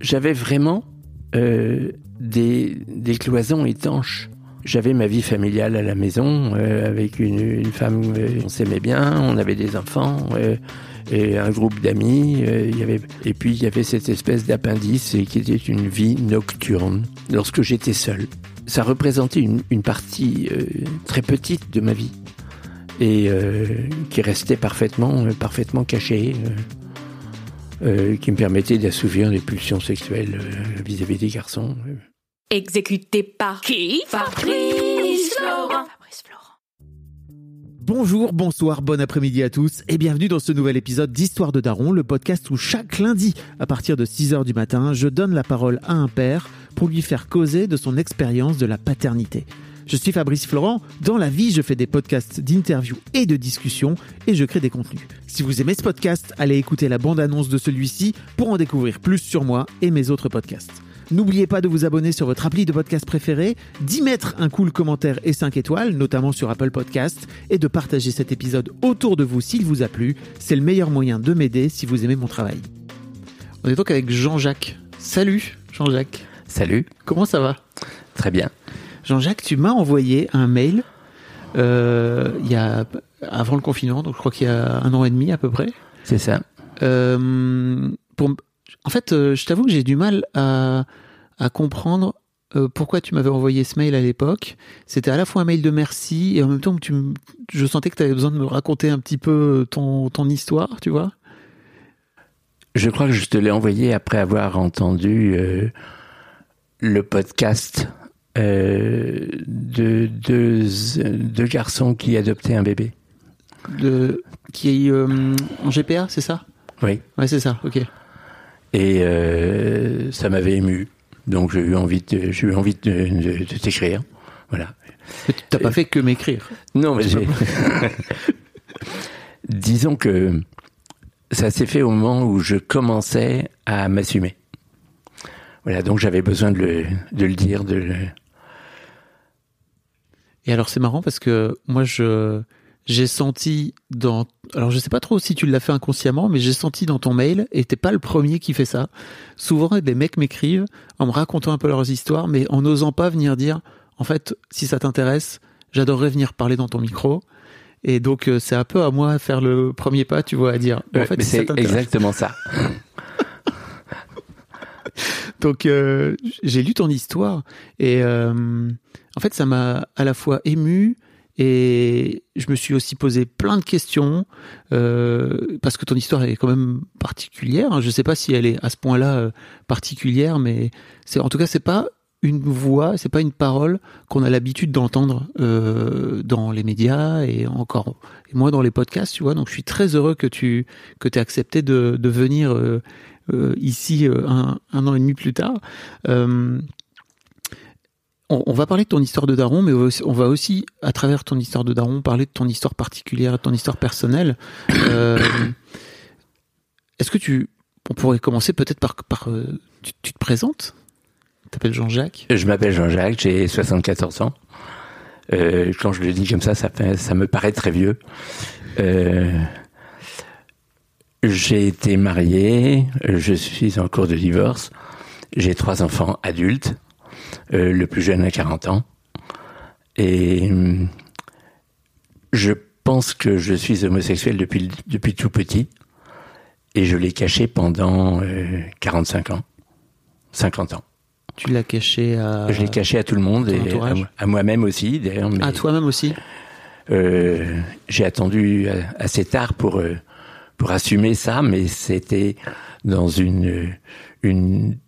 J'avais vraiment euh, des, des cloisons étanches. J'avais ma vie familiale à la maison euh, avec une, une femme, euh, on s'aimait bien, on avait des enfants euh, et un groupe d'amis. euh, avait, et puis il y avait cette espèce d'appendice qui était une vie nocturne lorsque j'étais seul. Ça représentait une, une partie euh, très petite de ma vie et euh, qui restait parfaitement, euh, parfaitement cachée. Euh, qui me permettait d'assouvir les pulsions sexuelles euh, vis-à-vis des garçons. Exécuté par qui Fabrice Florent. Fabrice Florent. Bonjour, bonsoir, bon après-midi à tous et bienvenue dans ce nouvel épisode d'Histoire de Daron, le podcast où chaque lundi, à partir de 6h du matin, je donne la parole à un père pour lui faire causer de son expérience de la paternité. Je suis Fabrice Florent, dans la vie je fais des podcasts d'interviews et de discussions et je crée des contenus. Si vous aimez ce podcast, allez écouter la bande-annonce de celui-ci pour en découvrir plus sur moi et mes autres podcasts. N'oubliez pas de vous abonner sur votre appli de podcast préféré, d'y mettre un cool commentaire et 5 étoiles, notamment sur Apple Podcast, et de partager cet épisode autour de vous s'il vous a plu. C'est le meilleur moyen de m'aider si vous aimez mon travail. On est donc avec Jean-Jacques. Salut Jean-Jacques. Salut, Comment ça va? Très bien. Jean-Jacques, tu m'as envoyé un mail euh, il y a, avant le confinement, donc je crois qu'il y a un an et demi à peu près. C'est ça. Euh, pour, en fait, euh, je t'avoue que j'ai du mal à, à comprendre pourquoi tu m'avais envoyé ce mail à l'époque. C'était à la fois un mail de merci et en même temps, tu, je sentais que tu avais besoin de me raconter un petit peu ton, ton histoire, tu vois. Je crois que je te l'ai envoyé après avoir entendu euh, le podcast euh, de deux, deux garçons qui adoptaient un bébé. De, qui est euh, en GPA, c'est ça? Oui. Ouais, c'est ça, ok. Et euh, ça m'avait ému. Donc j'ai eu envie de, j'ai eu envie de, de- de t'écrire. Voilà. Mais tu t'as pas fait que m'écrire. Non, mais j'ai. Disons que ça s'est fait au moment où je commençais à m'assumer. Voilà, donc j'avais besoin de le, de le dire, de le... Et alors c'est marrant parce que moi je j'ai senti dans alors je sais pas trop si tu l'as fait inconsciemment mais j'ai senti dans ton mail et t'es pas le premier qui fait ça. Souvent des mecs m'écrivent en me racontant un peu leurs histoires mais en n'osant pas venir dire en fait si ça t'intéresse, j'adorerais venir parler dans ton micro. Et donc euh, c'est un peu à moi de faire le premier pas, tu vois, à dire en Ouais, fait si c'est exactement ça. Donc euh, j'ai lu ton histoire et euh, en fait ça m'a à la fois ému et je me suis aussi posé plein de questions euh, parce que ton histoire est quand même particulière. Je sais pas si elle est à ce point-là euh, particulière, mais c'est en tout cas c'est pas une voix, c'est pas une parole qu'on a l'habitude d'entendre euh, dans les médias et encore moi dans les podcasts, tu vois. Donc je suis très heureux que tu que tu accepté de, de venir euh, euh, ici un, un an et demi plus tard. On, on va parler de ton histoire de daron, mais aussi- on va aussi, à travers ton histoire de daron, parler de ton histoire particulière, de ton histoire personnelle. Euh, Est-ce que tu, on pourrait commencer peut-être par, par euh, tu, tu te présentes? T'appelles Jean-Jacques? Je m'appelle Jean-Jacques, j'ai 74 ans. Euh, quand je le dis comme ça, ça, me paraît très vieux. Euh, j'ai été marié, je suis en cours de divorce, j'ai trois enfants adultes, euh, le plus jeune a 40 ans. Et hum, je pense que je suis homosexuel depuis, depuis tout petit. Et je l'ai caché pendant euh, 45 ans, 50 ans. Tu l'as caché à, Je l'ai caché à tout le monde et à, moi-même aussi, d'ailleurs. à toi-même aussi? Euh, J'ai attendu euh, assez tard pour euh, pour assumer ça, mais c'était dans une euh, une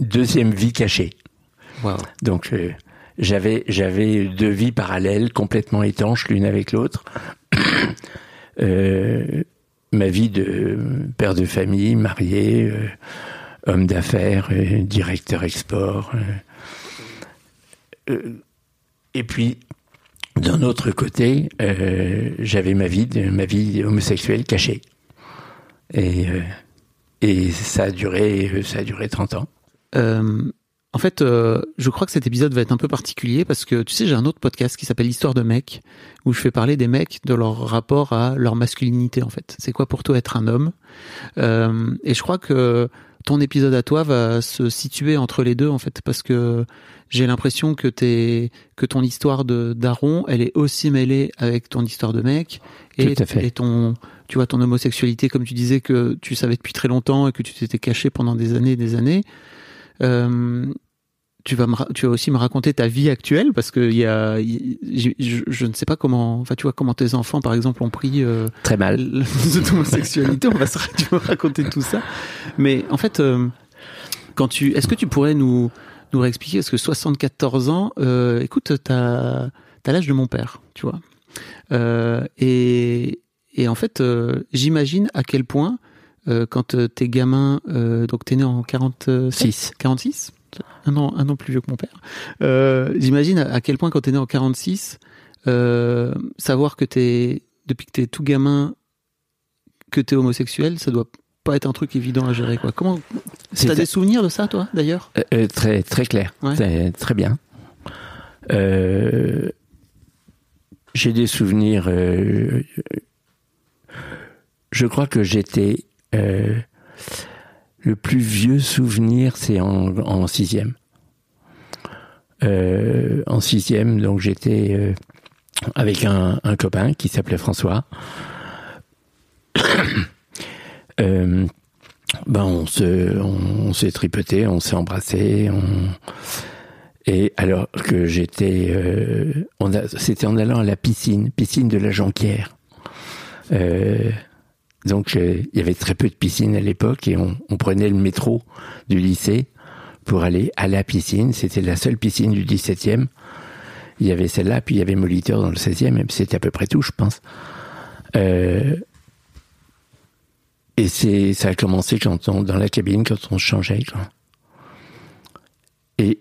deuxième vie cachée. Wow. Donc euh, j'avais j'avais deux vies parallèles complètement étanches l'une avec l'autre. Euh, ma vie de père de famille, marié, euh, homme d'affaires, euh, directeur export. et puis, d'un autre côté, j'avais ma vie, ma vie homosexuelle cachée. Et, et ça a duré, ça a duré 30 ans. En fait, euh, je crois que cet épisode va être un peu particulier parce que tu sais, j'ai un autre podcast qui s'appelle Histoire de mecs où je fais parler des mecs de leur rapport à leur masculinité en fait. C'est quoi pour toi être un homme? Euh, Et je crois que ton épisode à toi va se situer entre les deux en fait parce que j'ai l'impression que t'es que ton histoire de daron, elle est aussi mêlée avec ton histoire de mec et, et ton tu vois ton homosexualité comme tu disais que tu savais depuis très longtemps et que tu t'étais caché pendant des années et des années. Euh, tu vas me, tu vas aussi me raconter ta vie actuelle parce que il y a, je, ne sais pas comment, enfin tu vois comment tes enfants par exemple ont pris euh, très mal de ton sexualité. on va se, tu vas raconter tout ça. Mais en fait, euh, quand tu, est-ce que tu pourrais nous nous réexpliquer? Parce que 74 ans, euh, écoute, t'as as, l'âge de mon père, tu vois. Euh, et et en fait, euh, j'imagine à quel point quand t'es gamin, donc t'es né en 46, 46 un an, un an plus vieux que mon père. Euh, J'imagine à, quel point quand t'es né en 46, euh, savoir que t'es depuis que t'es tout gamin, que t'es homosexuel, ça doit pas être un truc évident à gérer quoi. Comment T'as des souvenirs de ça toi d'ailleurs? Euh, euh, Très très clair, très, très, bien. J'ai des souvenirs. je crois que j'étais le plus vieux souvenir, c'est en, sixième. Euh, en sixième, donc j'étais euh, avec un, copain qui s'appelait François. euh, ben on se, on, s'est tripoté, on s'est embrassé, et alors que j'étais, c'était en allant à la piscine, piscine de la Jonquière. Donc euh, il y avait très peu de piscines à l'époque et on, prenait le métro du lycée pour aller à la piscine. C'était la seule piscine du 17e. Il y avait celle-là, puis il y avait Moliteur dans le 16e, et c'était à peu près tout, je pense. Euh, et ça a commencé quand on, dans la cabine, quand on changeait. Et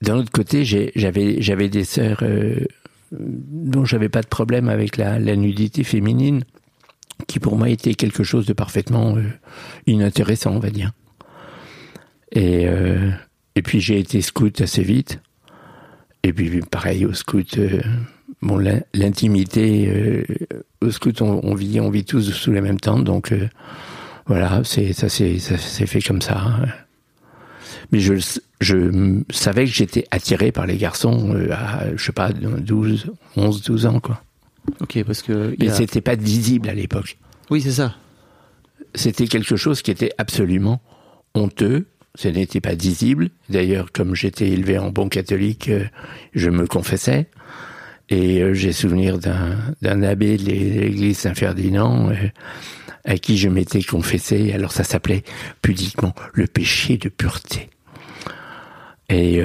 d'un autre côté, j'avais des sœurs euh, dont j'avais pas de problème avec la nudité féminine qui pour moi était quelque chose de parfaitement euh, inintéressant, on va dire. Et, euh, et puis j'ai été scout assez vite. Et puis pareil au scout, euh, bon l'intimité au scout on, vit on vit tous sous la même tente, donc voilà ça s'est fait comme ça. Mais je je savais que j'étais attiré par les garçons à je sais pas 12 11 12 ans quoi. Ok, parce que. Mais c'était pas visible à l'époque. Oui, c'est ça. C'était quelque chose qui était absolument honteux. Ce n'était pas visible. D'ailleurs, comme j'étais élevé en bon catholique, euh, je me confessais. Et euh, j'ai souvenir d'un abbé de l'église Saint-Ferdinand euh, à qui je m'étais confessé. Alors ça s'appelait pudiquement le péché de pureté. Et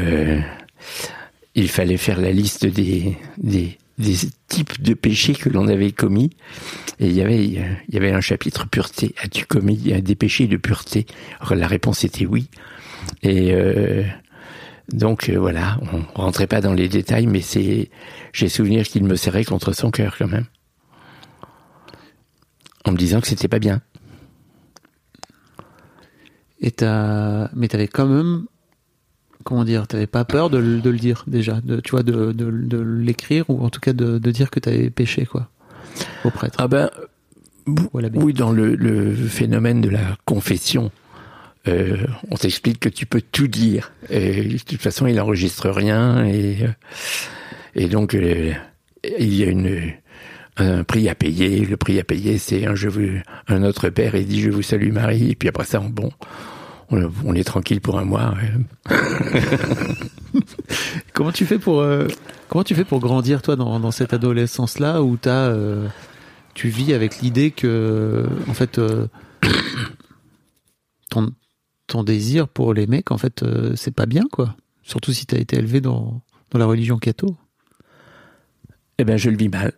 il fallait faire la liste des, des, des types de péchés que l'on avait commis. Et il y avait, un chapitre pureté. As-tu commis des péchés de pureté? La réponse était oui. Et euh, donc euh, voilà, on rentrait pas dans les détails, mais c'est, j'ai souvenir qu'il me serrait contre son cœur quand même, en me disant que c'était pas bien. Et t'as, mais t'avais quand même comment dire, t'avais pas peur de, le dire déjà, de, tu vois, de, de, l'écrire ou en tout cas de, dire que t'avais péché quoi au prêtre. Ah ben oui, dans le, phénomène de la confession, euh, on t'explique que tu peux tout dire. Et de toute façon, il n'enregistre rien et euh, et donc euh, il y a une un prix à payer. Le prix à payer, c'est un je veux un autre père et dit je vous salue Marie. Et puis après ça, bon, on, est tranquille pour un mois. comment tu fais pour euh, comment tu fais pour grandir toi dans, cette adolescence là où as, euh, tu vis avec l'idée que en fait euh, ton, ton désir pour les mecs en fait c'est pas bien quoi. Surtout si tu as été élevé dans, dans la religion catho. Eh ben je le vis mal.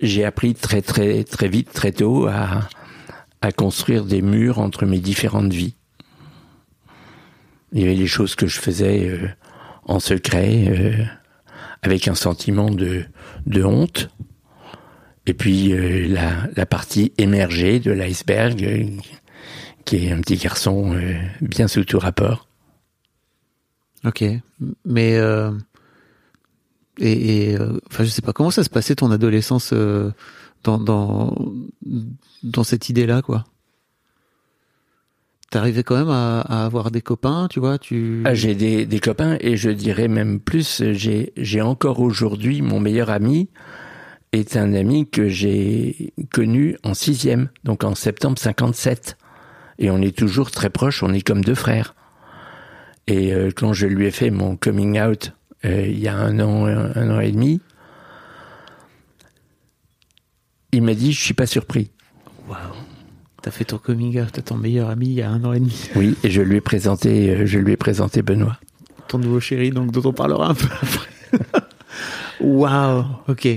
j'ai appris très très très vite, très tôt, à, à construire des murs entre mes différentes vies. Il y avait les choses que je faisais euh, en secret, euh, avec un sentiment de, de honte. Et puis euh, la, la partie émergée de l'iceberg, qui est un petit garçon bien sous tout rapport. Ok, mais et, et, enfin je sais pas comment ça se passait ton adolescence dans cette idée-là quoi. T'arrivais quand même à, avoir des copains, tu vois, tu. Ah, j'ai des, copains et je dirais même plus, j'ai encore aujourd'hui mon meilleur ami est un ami que j'ai connu en sixième, donc en septembre 57. Et on est toujours très proches, on est comme deux frères. Et euh, quand je lui ai fait mon coming out euh, il y a un an, un an et demi, il m'a dit je suis pas surpris. Waouh. T'as fait ton coming out à ton meilleur ami il y a un an et demi. Oui, et je lui ai présenté, je lui ai présenté Benoît. Ton nouveau chéri, donc dont on parlera un peu après. Waouh. Ok.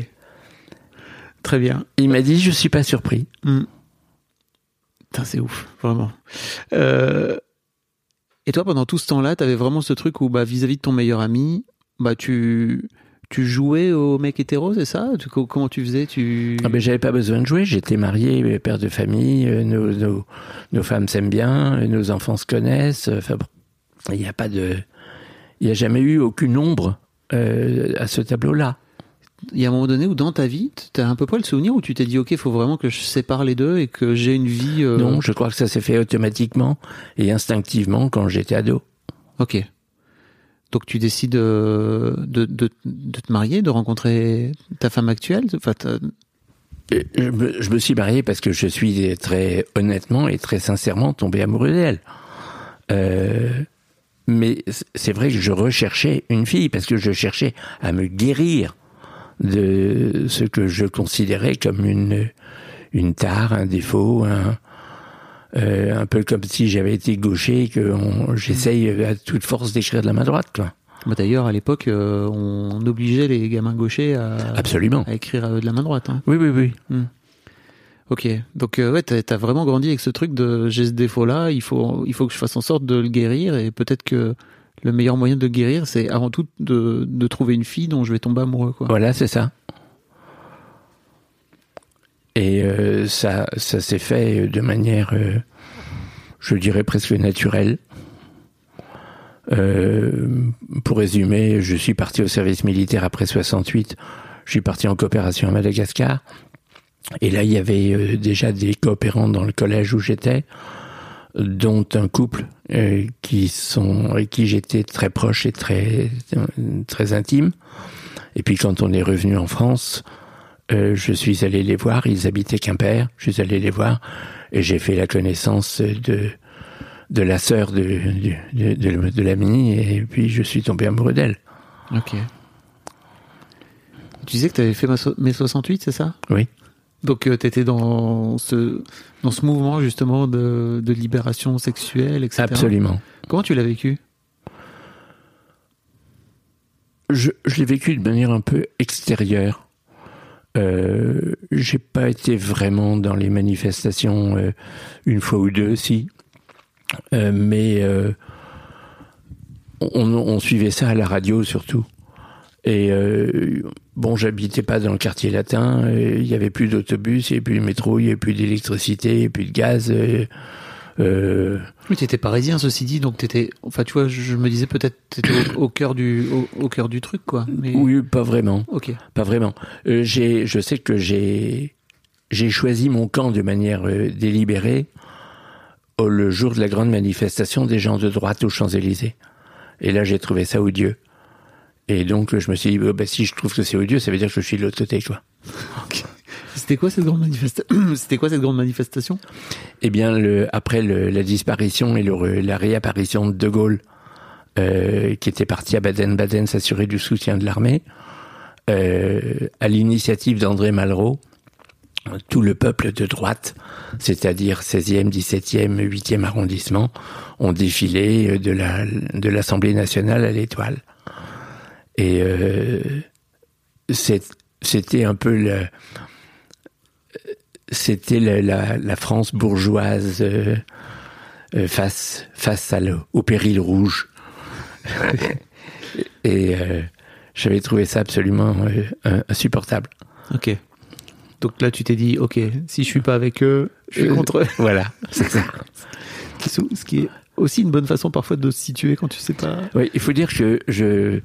Très bien. Il m'a dit je suis pas surpris. Hmm. Putain, c'est ouf, vraiment. Euh, et toi, pendant tout ce temps-là, t'avais vraiment ce truc où, bah, vis-à-vis de ton meilleur ami, bah, tu, tu jouais au mec hétéro, c'est ça? Tu- co- Comment tu faisais? Tu Ah ben, j'avais pas besoin de jouer, j'étais marié, père de famille, euh, nos, nos, nos femmes s'aiment bien, euh, nos enfants se connaissent. euh, Enfin, il n'y a pas de, il n'y a jamais eu aucune ombre euh, à ce tableau-là. Il y a un moment donné où dans ta vie, t'as un peu pas le souvenir où tu t'es dit, ok, il faut vraiment que je sépare les deux et que j'ai une vie. euh, Non, je crois que ça s'est fait automatiquement et instinctivement quand j'étais ado. Ok. Donc tu décides euh, de, de, de te marier, de rencontrer ta femme actuelle. Enfin, je me suis marié parce que je suis très honnêtement et très sincèrement tombé amoureux d'elle. Euh, mais c'est vrai que je recherchais une fille parce que je cherchais à me guérir de ce que je considérais comme une une tare, un défaut, un euh, un peu comme si j'avais été gaucher et que j'essaye à toute force d'écrire de la main droite, quoi. Bah, D'ailleurs, à l'époque, euh, on obligeait les gamins gauchers à, Absolument. à écrire euh, de la main droite. hein. Oui, oui, oui. Ok, donc euh, ouais, t'as as vraiment grandi avec ce truc de j'ai ce défaut-là, il faut, il faut que je fasse en sorte de le guérir et peut-être que le meilleur moyen de le guérir, c'est avant tout de, de trouver une fille dont je vais tomber amoureux. Quoi. Voilà, c'est ça. Et euh, ça, ça s'est fait de manière, euh, je dirais presque naturelle. Euh, pour résumer, je suis parti au service militaire après 68. Je suis parti en coopération à Madagascar. Et là, il y avait euh, déjà des coopérants dans le collège où j'étais, dont un couple euh, qui sont avec qui j'étais très proche et très très intime. Et puis quand on est revenu en France, euh, je suis allé les voir. Ils habitaient Quimper. Je suis allé les voir et j'ai fait la connaissance de de la sœur de de, de, l'ami et puis je suis tombé amoureux d'elle. Ok. Tu disais que tu avais fait mai 68, c'est ça? Oui. Donc tu étais dans ce, dans ce mouvement justement de, de libération sexuelle, etc. Absolument. Comment tu l'as vécu? Je, je l'ai vécu de manière un peu extérieure. Euh, j'ai pas été vraiment dans les manifestations euh, une fois ou deux, si. Euh, mais euh, on, on suivait ça à la radio surtout. Et euh, bon, j'habitais pas dans le quartier latin. Il y avait plus d'autobus, il y avait plus de métro, il y avait plus d'électricité, il y avait plus de gaz. Euh, Oui, tu étais parisien, ceci dit, donc t'étais. Enfin, tu vois, je, me disais peut-être t'étais au, au cœur du au, au cœur du truc, quoi. Mais... Oui, pas vraiment. Ok. Pas vraiment. Euh, j'ai, je sais que j'ai, j'ai choisi mon camp de manière euh, délibérée au- le jour de la grande manifestation des gens de droite aux Champs-Élysées. Et là, j'ai trouvé ça odieux. Et donc, je me suis dit, bah, si je trouve que c'est odieux, ça veut dire que je suis de l'autre côté, quoi. C'était quoi cette grande manifestation? Eh bien, après la disparition et la réapparition de De Gaulle, euh, qui était parti à Baden-Baden s'assurer du soutien de l'armée, euh, à l'initiative d'André Malraux, tout le peuple de droite, c'est-à-dire 16e, 17e, 8e arrondissement, ont défilé de la de l'Assemblée nationale à l'Étoile. Et euh, c'était un peu le, c'était la, la, la France bourgeoise euh, euh, face face à le- au péril rouge. Et euh, j'avais trouvé ça absolument in- insupportable. Ok. Donc là, tu t'es dit, ok, si je suis pas avec eux, je suis contre eux. Voilà, c'est ça. Ce qui est aussi une bonne façon parfois de se situer quand tu sais pas. Oui, il faut dire que je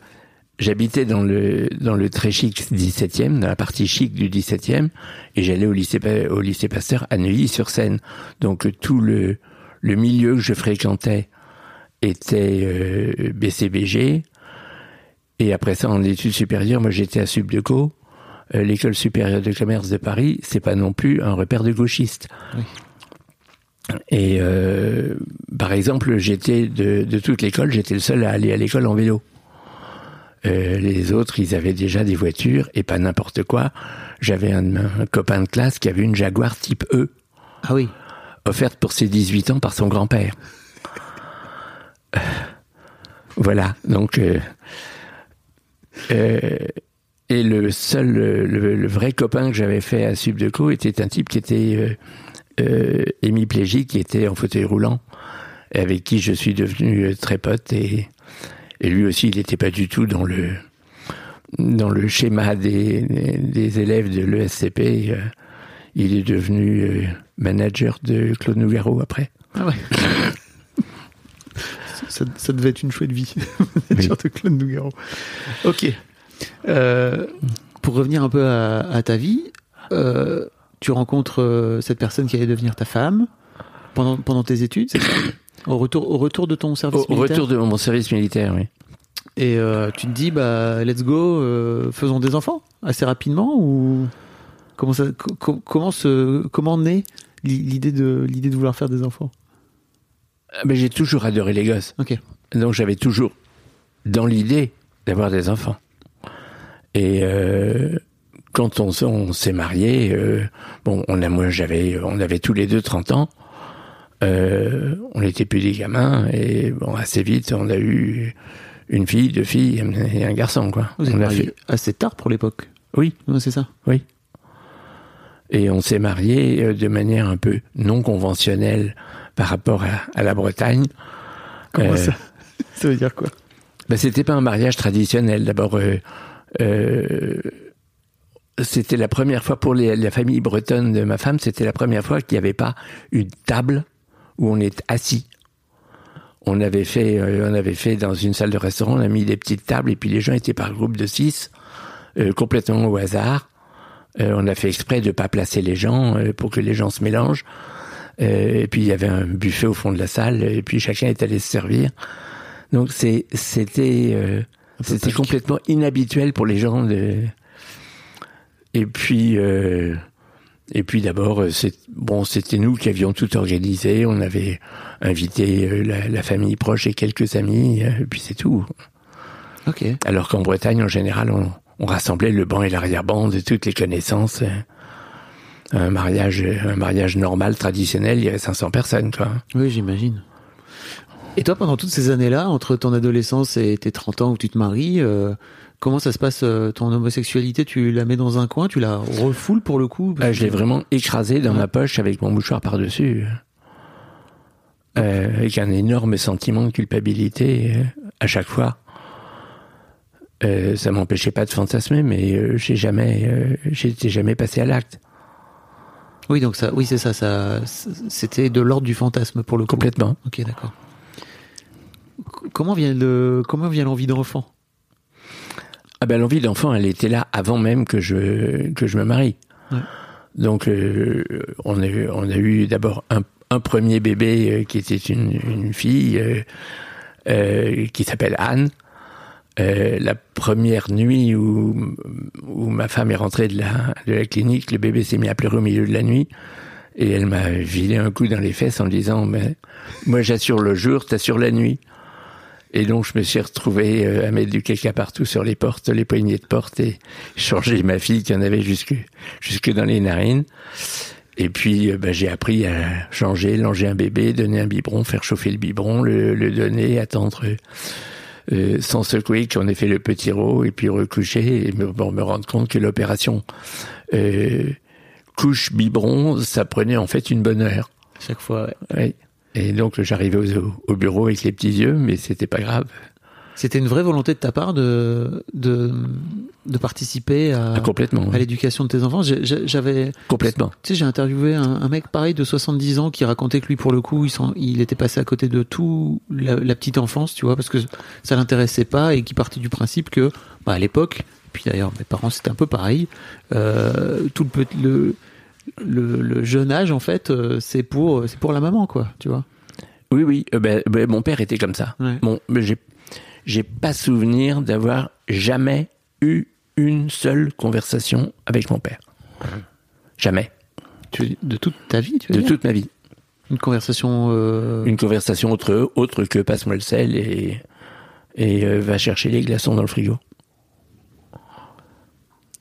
j'habitais dans le dans le très chic 17e, dans la partie chic du 17e, et j'allais au lycée au lycée Pasteur à Neuilly-sur-Seine. Donc tout le le milieu que je fréquentais était euh, BCBG. Et après ça, en études supérieures, moi j'étais à Subdeco. Euh, L'école supérieure de commerce de Paris, c'est pas non plus un repère de gauchistes. Oui. Et euh, par exemple, j'étais de, de toute l'école, j'étais le seul à aller à l'école en vélo. Euh, les autres, ils avaient déjà des voitures et pas n'importe quoi. J'avais un, un copain de classe qui avait une Jaguar type E, Ah oui. offerte pour ses 18 ans par son grand-père. Euh, voilà, donc... euh, et le seul, le, le vrai copain que j'avais fait à Subdeco était un type qui était euh, hémiplégique, qui était en fauteuil roulant, avec qui je suis devenu très pote. Et, et lui aussi, il n'était pas du tout dans le dans le schéma des, élèves de l'ESCP. euh, il est devenu euh, manager de Claude Nougaro après. Ah ouais. ça, ça devait être une chouette vie. Manager de Claude Nougaro. Ok. Euh, pour revenir un peu à, à ta vie, euh, tu rencontres cette personne qui allait devenir ta femme pendant, pendant tes études, c'est ça? Au retour, au retour de ton service Au, au militaire retour de mon service militaire, oui. Et euh, tu te dis, bah, let's go, euh, faisons des enfants assez rapidement ou comment ça, co- co- comment se, comment naît l'i- l'idée de l'idée de vouloir faire des enfants? Mais j'ai toujours adoré les gosses. Ok. Donc j'avais toujours dans l'idée d'avoir des enfants. Et euh, quand on, on s'est mariés, euh, bon, on a, moi j'avais, on avait tous les deux 30 ans. Euh, on n'était plus des gamins et bon, assez vite, on a eu une fille, deux filles et un garçon, quoi. Vous êtes on mariés fait, assez tard pour l'époque? oui, c'est ça. oui. Et on s'est mariés euh, de manière un peu non conventionnelle par rapport à, à la Bretagne. Comment Euh, ça Ça veut dire quoi? Ben, c'était pas un mariage traditionnel. D'abord, euh, euh, c'était la première fois pour les- la famille bretonne de ma femme, c'était la première fois qu'il n'y avait pas une table où on est assis. On avait fait, euh, on avait fait dans une salle de restaurant, on a mis des petites tables et puis les gens étaient par groupe de six, euh, complètement au hasard. Euh, on a fait exprès de pas placer les gens euh, pour que les gens se mélangent. Euh, et puis il y avait un buffet au fond de la salle et puis chacun est allé se servir. Donc c'est c'était euh, c'était complètement inhabituel pour les gens de. Et puis euh, et puis d'abord euh, c'est bon c'était nous qui avions tout organisé. On avait invité euh, la, la famille proche et quelques amis. euh, et puis c'est tout. Ok. Alors qu'en Bretagne en général on, on rassemblait le banc et l'arrière-ban de toutes les connaissances. Un mariage un mariage normal traditionnel il y avait 500 personnes quoi. Oui, j'imagine. Et toi, pendant toutes ces années-là, entre ton adolescence et tes 30 ans où tu te maries, euh, comment ça se passe euh, ton homosexualité? Tu la mets dans un coin, tu la refoules pour le coup? Ah, je l'ai vraiment écrasé dans Ouais. ma poche avec mon mouchoir par-dessus. Euh, avec un énorme sentiment de culpabilité euh, à chaque fois. Euh, ça m'empêchait pas de fantasmer, mais euh, j'ai jamais, euh, j'étais jamais passé à l'acte. Oui, donc ça, oui, c'est ça, ça, c'était de l'ordre du fantasme pour le coup. Complètement. Ok, d'accord. Comment vient le, comment vient l'envie d'enfant Ah ben l'envie d'enfant, elle était là avant même que je que je me marie. Ouais. Donc euh, on a eu, on a eu d'abord un, un premier bébé euh, qui était une, une fille euh, euh, qui s'appelle Anne. Euh, la première nuit où, où ma femme est rentrée de la, de la clinique, le bébé s'est mis à pleurer au milieu de la nuit et elle m'a filé un coup dans les fesses en disant mais moi j'assure le jour, t'assures la nuit. Et donc je me suis retrouvé euh, à mettre du caca partout sur les portes, les poignées de porte et changer ma fille qui en avait jusque jusque dans les narines. Et puis euh, bah, j'ai appris à changer, langer un bébé, donner un biberon, faire chauffer le biberon, le, le donner, attendre euh, sans secouer qu'on ait fait le petit rot et puis recoucher et me, bon, me rendre compte que l'opération euh, couche biberon, ça prenait en fait une bonne heure. Chaque fois. ouais. Ouais. Et donc j'arrivais au, au bureau avec les petits yeux, mais c'était pas grave. C'était une vraie volonté de ta part de de, de participer à, Ah, complètement. à l'éducation de tes enfants. J'avais Complètement. Tu sais, j'ai interviewé un, un mec pareil de 70 ans qui racontait que lui, pour le coup, il, il était passé à côté de tout la, la petite enfance, tu vois, parce que ça l'intéressait pas et qui partait du principe que, bah, à l'époque, puis d'ailleurs mes parents c'était un peu pareil, euh, tout le, le, le jeune âge en fait, euh, c'est pour c'est pour la maman, quoi, tu vois. Oui, oui. euh, ben, ben, mon père était comme ça. Ouais. Bon, mais j'ai j'ai pas souvenir d'avoir jamais eu une seule conversation avec mon père. Jamais. Tu, de toute ta vie, tu veux De dire toute ma vie. Une conversation. euh, Une conversation autre, autre que passe-moi le sel et, et euh, va chercher les glaçons dans le frigo.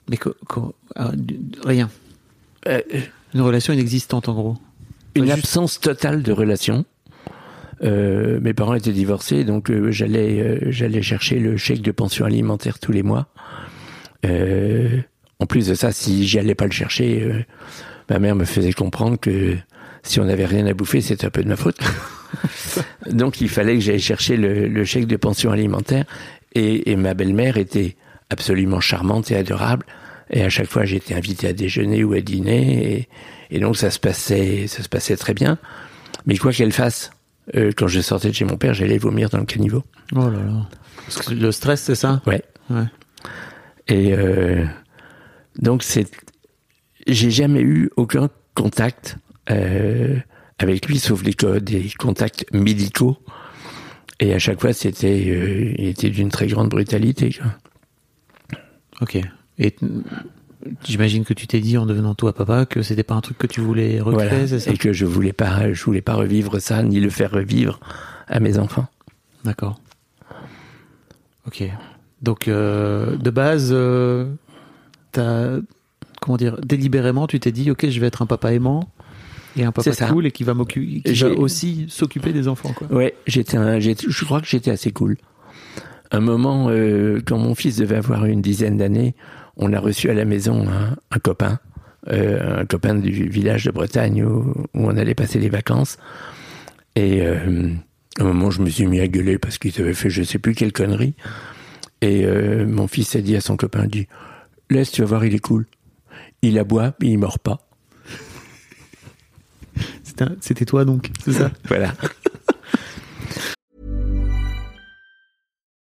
Mais co- co- ah, rien. Euh, Une relation inexistante en gros. une juste- absence totale de relation. Euh, mes parents étaient divorcés, donc euh, j'allais euh, j'allais chercher le chèque de pension alimentaire tous les mois. Euh, en plus de ça, si j'y allais pas le chercher, ma mère me faisait comprendre que si on n'avait rien à bouffer, c'était un peu de ma faute. donc il fallait que j'aille chercher le, le chèque de pension alimentaire. Et, et ma belle-mère était absolument charmante et adorable. Et à chaque fois, j'étais invité à déjeuner ou à dîner. Et, et donc ça se passait, ça se passait très bien. Mais quoi qu'elle fasse, euh, quand je sortais de chez mon père, j'allais vomir dans le caniveau. Oh là là. Parce que le stress, c'est ça? Ouais. Ouais. Et euh, donc c'est, j'ai jamais eu aucun contact euh, avec lui, sauf des, co- des contacts médicaux. Et à chaque fois, c'était, il était d'une très grande brutalité. quoi. Ok. Et j'imagine que tu t'es dit en devenant toi papa que c'était pas un truc que tu voulais recréer, Voilà. c'est ça Et que je voulais pas, je voulais pas revivre ça, ni le faire revivre à mes enfants. D'accord. Ok. Donc euh, de base, euh, t'as comment dire délibérément, tu t'es dit ok, je vais être un papa aimant et un papa ça. cool et qui va m'occuper, qui va aussi s'occuper des enfants quoi. Ouais, j'étais- je crois que j'étais assez cool. Un moment, euh, quand mon fils devait avoir une dizaine d'années, on a reçu à la maison un, un copain, euh, un copain du village de Bretagne où, où on allait passer les vacances. Et euh, à un moment, je me suis mis à gueuler parce qu'il avait fait je sais plus quelle connerie. Et euh, mon fils a dit à son copain, dit, laisse, tu vas voir, il est cool. Il aboie, mais il mord pas. C'était toi donc, c'est ça? Voilà.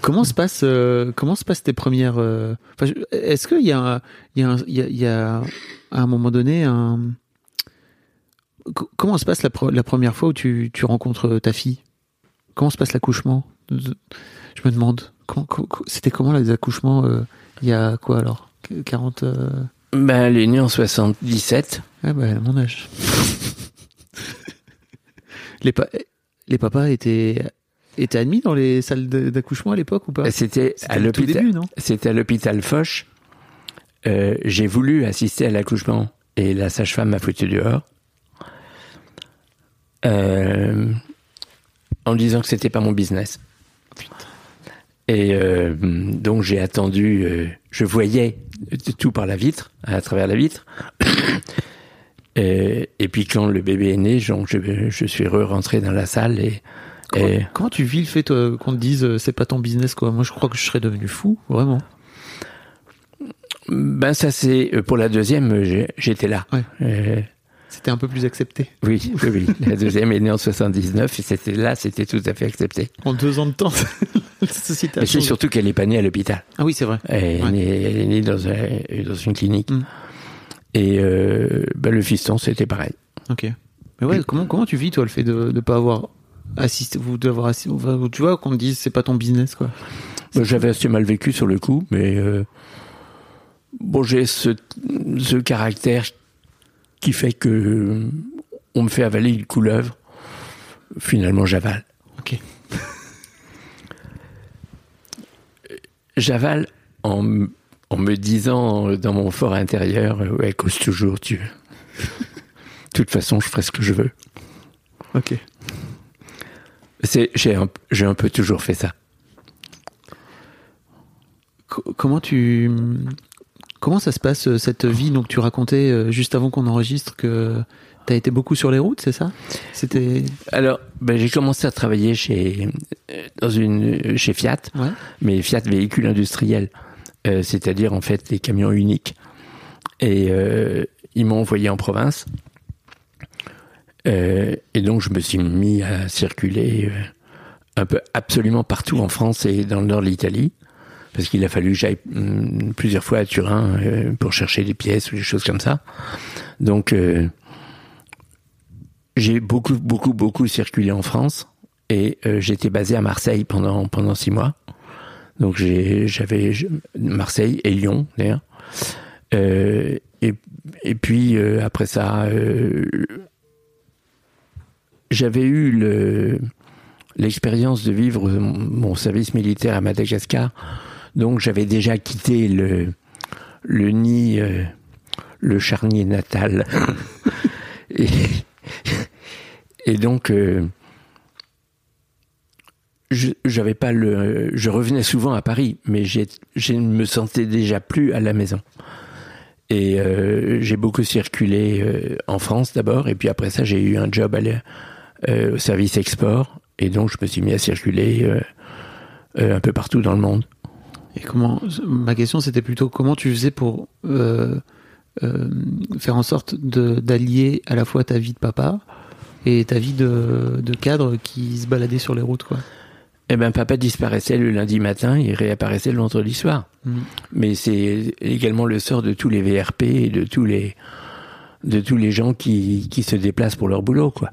Comment se passe euh, comment se passent tes premières euh, Est-ce qu'il y a il y a il y a, il y a à un moment donné un Co- comment se passe la, pre- la première fois où tu, tu rencontres ta fille? Comment se passe l'accouchement? Je me demande c'était comment les accouchements euh, il y a quoi alors? 40 euh, Ben, elle est née en 77. Ah bah, elle a mon âge. les, pa- les papas étaient, étaient admis dans les salles d'accouchement à l'époque ou pas? C'était C'était à l'hôpital. C'était à l'hôpital Foch. Euh, j'ai voulu assister à l'accouchement et la sage-femme m'a foutu dehors. Euh, en disant que c'était pas mon business. Et euh, donc j'ai attendu, euh, je voyais tout par la vitre, à travers la vitre. et, et puis quand le bébé est né, je, je suis re-rentré dans la salle et, Comment, et comment tu vis le fait qu'on te dise euh, c'est pas ton business quoi? Moi je crois que je serais devenu fou, vraiment. Ben ça c'est euh, pour la deuxième, euh, j'étais là. Ouais. Euh, C'était un peu plus accepté. oui, oui, oui. La deuxième est née en 79 et c'était là, c'était tout à fait accepté. En deux ans de temps, la société a Mais c'est surtout qu'elle est pas née à l'hôpital. Ah oui, c'est vrai. Elle, est née- elle est née dans, un- dans une clinique. Mm. Et euh, ben, le fiston, c'était pareil. Ok. Mais ouais, comment, comment tu vis, toi, le fait de ne pas avoir assisté, vous d'avoir assisté, enfin, tu vois, qu'on te dise c'est pas ton business, quoi. Ben, J'avais assez mal vécu sur le coup, mais euh, bon, j'ai ce, ce caractère qui fait que euh, on me fait avaler une couleuvre. Finalement, j'avale. Ok. J'avale en, en me disant euh, dans mon fort intérieur, ouais, cause toujours, tu. De toute façon, je ferai ce que je veux. Ok. C'est, j'ai un, j'ai un peu toujours fait ça. Co- comment tu, comment ça se passe euh, cette vie? Donc tu racontais euh, juste avant qu'on enregistre que t'as été beaucoup sur les routes, c'est ça? C'était. Alors, ben, j'ai commencé à travailler chez, euh, dans une, chez Fiat, Ouais. mais Fiat véhicule industriel, euh, c'est-à-dire en fait les camions uniques. Et euh, ils m'ont envoyé en province. Euh, et donc je me suis mis à circuler euh, un peu absolument partout en France et dans le nord de l'Italie, parce qu'il a fallu que j'aille hum, plusieurs fois à Turin euh, pour chercher des pièces ou des choses comme ça. Donc euh, j'ai beaucoup, beaucoup, beaucoup circulé en France et euh, j'étais basé à Marseille pendant pendant six mois. Donc j'avais Marseille et Lyon d'ailleurs. Euh, et, et puis euh, après ça, euh, j'avais eu le l'expérience de vivre mon, service militaire à Madagascar. Donc j'avais déjà quitté le le nid, euh, le charnier natal. et, et donc euh, je j'avais pas le je revenais souvent à Paris mais je ne me sentais déjà plus à la maison et euh, j'ai beaucoup circulé en France d'abord et puis après ça j'ai eu un job à euh, au service export et donc je me suis mis à circuler euh, euh, un peu partout dans le monde Et comment Ma question, c'était plutôt comment tu faisais pour faire en sorte d'allier à la fois ta vie de papa et ta vie de, de cadre qui se baladait sur les routes, quoi. Eh ben, papa disparaissait le lundi matin et réapparaissait le vendredi soir. Mm. Mais c'est également le sort de tous les VRP et de tous les de tous les gens qui, qui se déplacent pour leur boulot, quoi.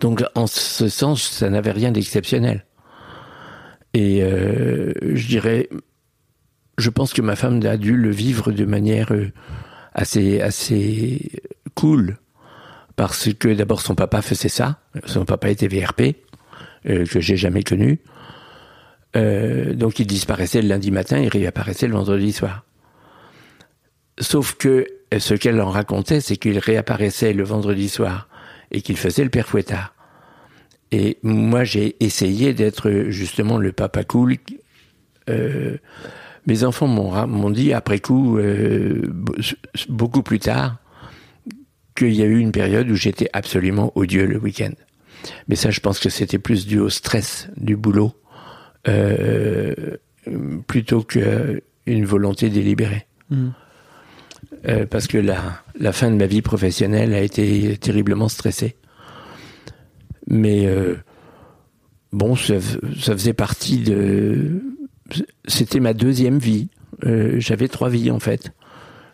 Donc, en ce sens, ça n'avait rien d'exceptionnel. Et euh, je dirais, je pense que ma femme a dû le vivre de manière euh, assez cool, parce que d'abord son papa faisait ça. Son papa était VRP euh, que j'ai jamais connu. Donc il disparaissait le lundi matin et réapparaissait le vendredi soir. Sauf que ce qu'elle en racontait, c'est qu'il réapparaissait le vendredi soir et qu'il faisait le père Fouettard. Et moi, j'ai essayé d'être justement le papa cool. Euh, mes enfants m'ont dit après coup, euh, be- beaucoup plus tard, qu'il y a eu une période où j'étais absolument odieux le week-end. Mais ça, je pense que c'était plus dû au stress du boulot, euh, plutôt qu'une volonté délibérée. Mm. Euh, parce que la, fin de ma vie professionnelle a été terriblement stressée. Mais euh, bon, ça, faisait partie de... C'était ma deuxième vie. Euh, J'avais trois vies en fait.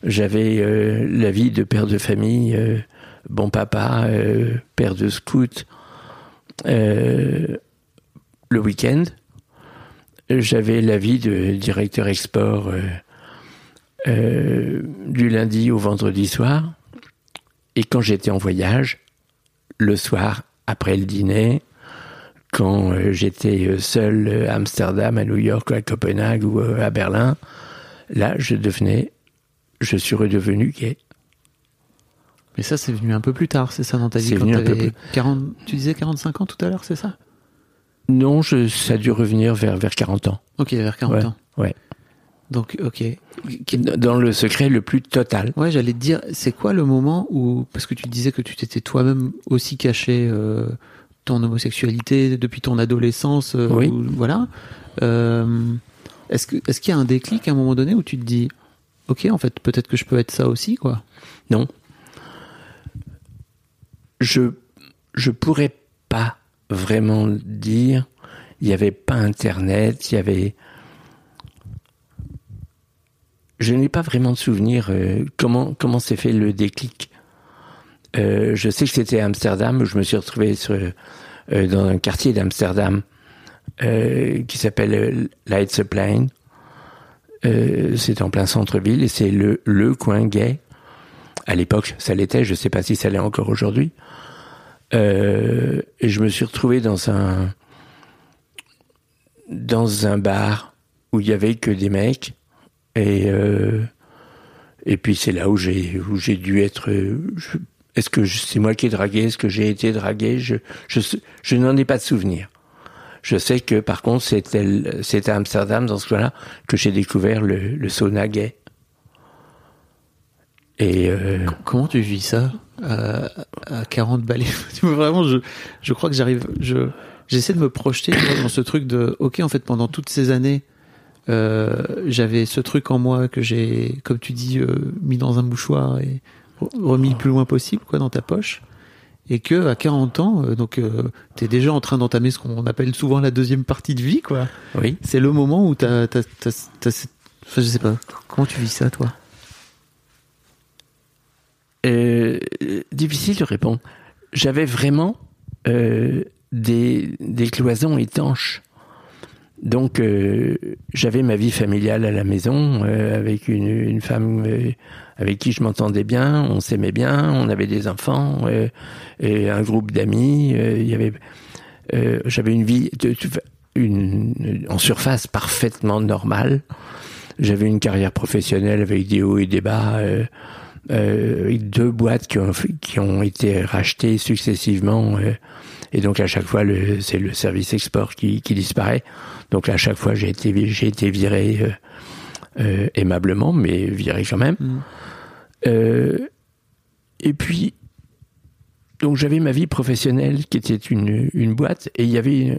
J'avais la vie de père de famille, bon papa, père de scout, le week-end. J'avais la vie de directeur export euh, du lundi au vendredi soir. Et quand j'étais en voyage, le soir, après le dîner, quand euh, j'étais euh, seul à Amsterdam, à New York, à Copenhague ou à Berlin, là, je devenais, je suis redevenu gay. Mais ça, c'est venu un peu plus tard, c'est ça, dans ta vie quand venu un peu plus- 40, Tu disais 45 ans tout à l'heure, c'est ça? Non, je, ça a dû revenir vers, vers 40 ans. Ok, vers 40 Ouais, ans. ouais. Donc, ok. Dans le secret le plus total. Ouais, j'allais te dire, c'est quoi le moment où, parce que tu disais que tu t'étais toi-même aussi caché euh, ton homosexualité depuis ton adolescence, euh, Oui. où- voilà. Euh, est-ce que, est-ce qu'il y a un déclic à un moment donné où tu te dis, ok, en fait, peut-être que je peux être ça aussi, quoi? Non. Je je pourrais pas vraiment dire. Il n'y avait pas Internet, il y avait. Je n'ai pas vraiment de souvenir euh, comment comment s'est fait le déclic. Euh, je sais que c'était à Amsterdam où je me suis retrouvé euh, dans un quartier d'Amsterdam qui s'appelle Leidseplein. C'est en plein centre-ville et c'est le, le coin gay. À l'époque, ça l'était. Je ne sais pas si ça l'est encore aujourd'hui. Et je me suis retrouvé dans un dans un bar où il y avait que des mecs et euh, et puis c'est là où j'ai où j'ai dû être. je- Est-ce que c'est moi qui ai dragué Est-ce que j'ai été dragué Je je n'en ai pas de souvenir. Je sais que par contre c'était à Amsterdam dans ce coin-là que j'ai découvert le, sauna gay. Et euh, Comment tu vis ça? À, à 40 balais? Vraiment, je, je crois que j'arrive. Je, j'essaie de me projeter dans ce truc de. Ok, en fait, pendant toutes ces années, euh, j'avais ce truc en moi que j'ai, comme tu dis, euh, mis dans un mouchoir et re- remis le plus loin possible, quoi, dans ta poche. Et que à 40 ans, euh, donc, euh, t'es déjà en train d'entamer ce qu'on appelle souvent la deuxième partie de vie, quoi. oui. C'est le moment où t'as, t'as, t'as, t'as enfin, je sais pas. Comment tu vis ça, toi? Difficile de répondre. J'avais vraiment des, des cloisons étanches. Donc, euh, j'avais ma vie familiale à la maison euh, avec une, une femme euh, avec qui je m'entendais bien, on s'aimait bien, on avait des enfants euh, et un groupe d'amis. euh, Il y avait, euh, j'avais une vie de- une, en surface parfaitement normale. J'avais une carrière professionnelle avec des hauts et des bas. euh, deux boîtes qui ont, qui ont été rachetées successivement. Et donc à chaque fois, c'est le service export qui, qui disparaît. Donc à chaque fois, j'ai été, j'ai été viré euh, euh, aimablement, mais viré quand même. Euh, et puis, donc j'avais ma vie professionnelle qui était une, une boîte, et il y avait une,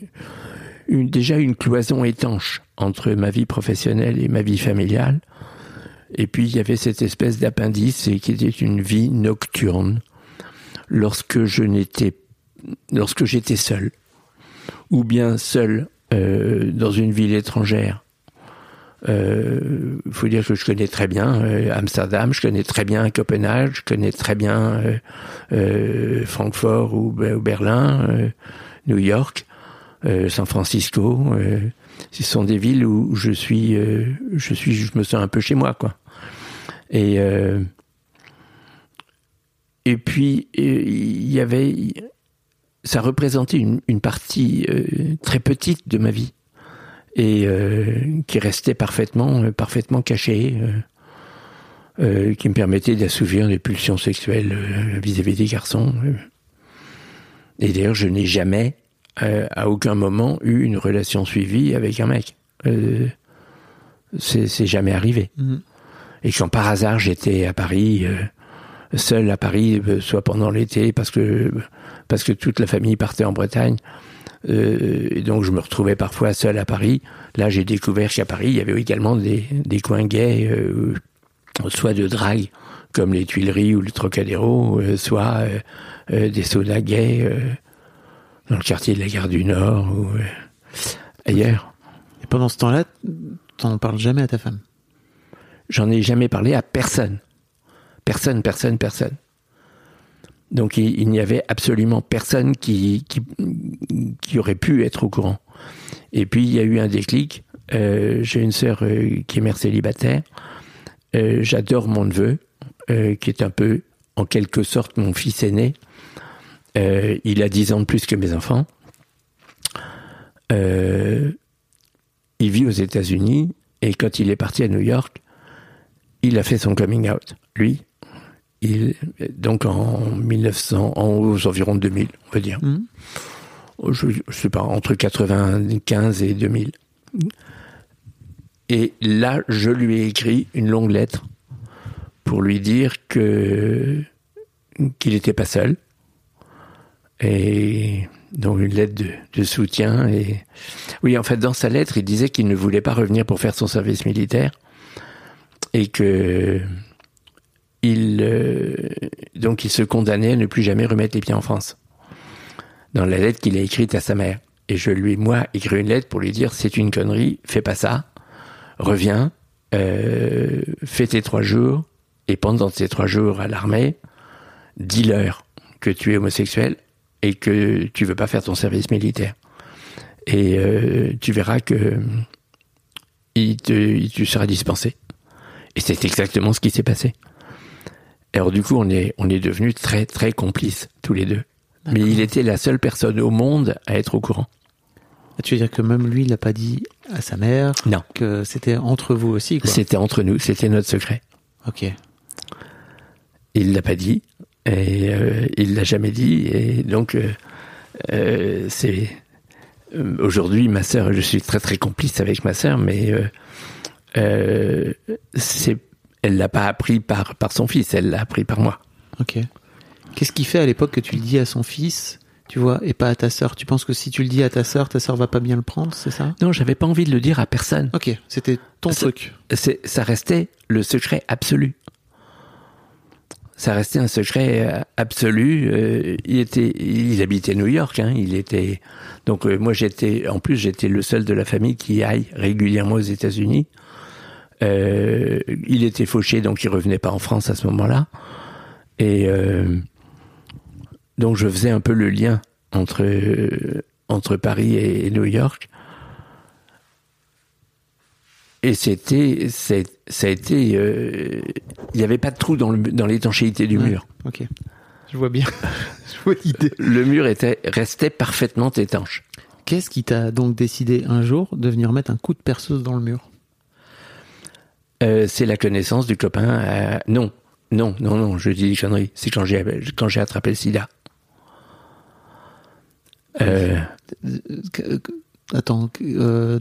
une- déjà une cloison étanche entre ma vie professionnelle et ma vie familiale. Et puis il y avait cette espèce d'appendice qui était une vie nocturne lorsque je n'étais lorsque j'étais seul ou bien seul euh, dans une ville étrangère. Il faut dire que je connais très bien euh, Amsterdam, je connais très bien Copenhague, je connais très bien euh, euh, Francfort ou, Be- ou Berlin, euh, New York, euh, San Francisco. euh, ce sont des villes où je suis, euh, je suis, je me sens un peu chez moi, quoi. Et euh, et puis euh, il y avait, ça représentait une, une partie euh, très petite de ma vie et euh, qui restait parfaitement, euh, parfaitement cachée, qui me permettait d'assouvir des pulsions sexuelles vis-à-vis des garçons. Et d'ailleurs, je n'ai jamais, à aucun moment, eu une relation suivie avec un mec. C'est jamais arrivé. Mhm. Et quand par hasard j'étais à Paris, seul à Paris, soit pendant l'été, parce que parce que toute la famille partait en Bretagne, euh, et donc je me retrouvais parfois seul à Paris. Là, j'ai découvert qu'à Paris, il y avait également des, des coins gays, euh, soit de drague, comme les Tuileries ou le Trocadéro, euh, soit des saunas gays dans le quartier de la gare du Nord ou ailleurs. Et pendant ce temps-là, t'en parles jamais à ta femme? J'en ai jamais parlé à personne. Personne, personne, personne. Donc il, il n'y avait absolument personne qui, qui, qui aurait pu être au courant. Et puis il y a eu un déclic. Euh, J'ai une sœur euh, qui est mère célibataire. Euh, J'adore mon neveu, qui est un peu, en quelque sorte, mon fils aîné. Il a 10 ans de plus que mes enfants. Il vit aux États-Unis et quand il est parti à New York, il a fait son coming out. Lui, il, donc en 1900, en, aux environs de 2000, on va dire. Mhm. Je, je sais pas, entre 95 et 2000. Et là, je lui ai écrit une longue lettre pour lui dire que qu'il n'était pas seul. Et donc une lettre de, de soutien. Et oui, en fait, dans sa lettre, il disait qu'il ne voulait pas revenir pour faire son service militaire et que euh, donc il se condamnait à ne plus jamais remettre les pieds en France. Dans la lettre qu'il a écrite à sa mère. Et je lui, moi, écrit une lettre pour lui dire c'est une connerie, fais pas ça, reviens, euh, fais tes trois jours, et pendant ces trois jours à l'armée, dis-leur que tu es homosexuel et que tu veux pas faire ton service militaire. Et euh, tu verras que il te, il te sera dispensé. Et c'est exactement ce qui s'est passé. Alors du coup, on est, on est devenus très, très complices, tous les deux. Mais il était la seule personne au monde à être au courant. Ah, Tu veux dire que même lui, il l'a pas dit à sa mère Non. Que c'était entre vous aussi. C'était entre nous, c'était notre secret. Ok. Il l'a pas dit, et euh, il l'a jamais dit, et donc euh, euh, c'est euh, aujourd'hui ma sœur. Je suis très très complice avec ma sœur, mais c'est elle l'a pas appris par par son fils, elle l'a appris par moi. Ok. Qu'est-ce qui fait à l'époque que tu le dis à son fils, tu vois, et pas à ta sœur? Tu penses que si tu le dis à ta sœur, ta sœur va pas bien le prendre, c'est ça? Non, j'avais pas envie de le dire à personne. Ok, c'était ton Ça- truc. c'est, ça restait le secret absolu. Ça restait un secret euh, absolu. Euh, il était, il habitait New York. Hein, il était donc euh, moi j'étais, en plus j'étais le seul de la famille qui aille régulièrement aux États-Unis. Euh, il était fauché, donc il revenait pas en France à ce moment-là. Et euh, donc je faisais un peu le lien entre euh, entre Paris et, et New York. Et c'était, ça a été, euh, il n'y avait pas de trou dans, l'étanchéité du Ouais. mur. Ok. Je vois bien. Je vois l'idée. Le mur était, restait parfaitement étanche. Qu'est-ce qui t'a donc décidé un jour de venir mettre un coup de perceuse dans le mur? Euh, c'est la connaissance du copain. euh, non, non, non, non, je dis des conneries. C'est quand j'ai quand j'ai attrapé le sida. Euh, Attends,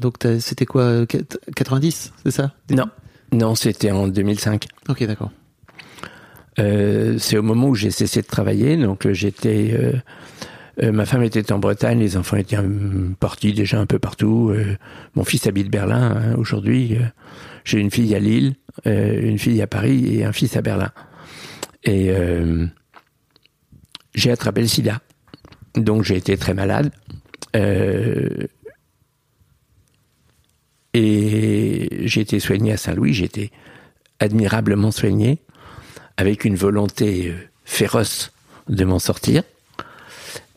donc c'était quoi euh, quat- 90, c'est ça? Non, non, c'était en 2005. Ok, d'accord. C'est au moment où j'ai cessé de travailler, donc j'étais, ma femme était en Bretagne, les enfants étaient partis déjà un peu partout. mon fils habite Berlin hein, aujourd'hui. J'ai une fille à Lille, euh, une fille à Paris et un fils à Berlin. Et euh, j'ai attrapé le SIDA, donc j'ai été très malade. Euh, et j'ai été soigné à Saint-Louis, j'ai été admirablement soigné avec une volonté féroce de m'en sortir.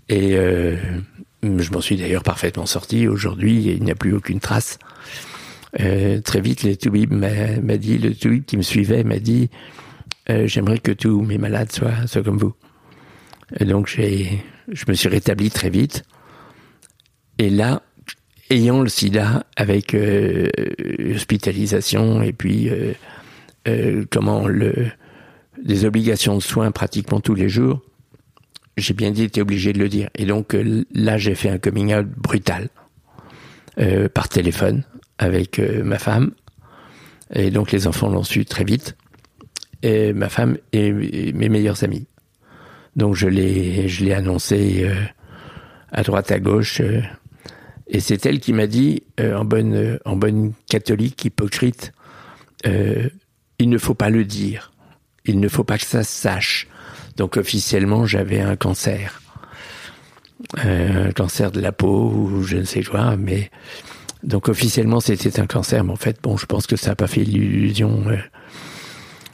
Et je m'en suis d'ailleurs parfaitement sorti. Aujourd'hui, il n'y a plus aucune trace. Euh, très vite, le Toubib m'a dit, le Toubib qui me suivait m'a dit, euh, j'aimerais que tous mes malades soient, comme vous. Donc, j'ai, je me suis rétabli très vite. Et là, ayant le sida avec euh, hospitalisation et puis euh, comment le des obligations de soins pratiquement tous les jours, j'ai bien dit été obligé de le dire. Et donc là, j'ai fait un coming out brutal par téléphone avec euh, ma femme. Et donc les enfants l'ont su très vite. Et ma femme et, mes meilleurs amis. Donc je l'ai je l'ai annoncé euh, à droite à gauche. euh, et c'est elle qui m'a dit, en bonne en bonne catholique hypocrite, il ne faut pas le dire. Il ne faut pas que ça se sache. Donc officiellement, j'avais un cancer. Un cancer de la peau ou je ne sais quoi, mais donc officiellement c'était un cancer, mais en fait, bon, je pense que ça n'a pas fait l'illusion. euh,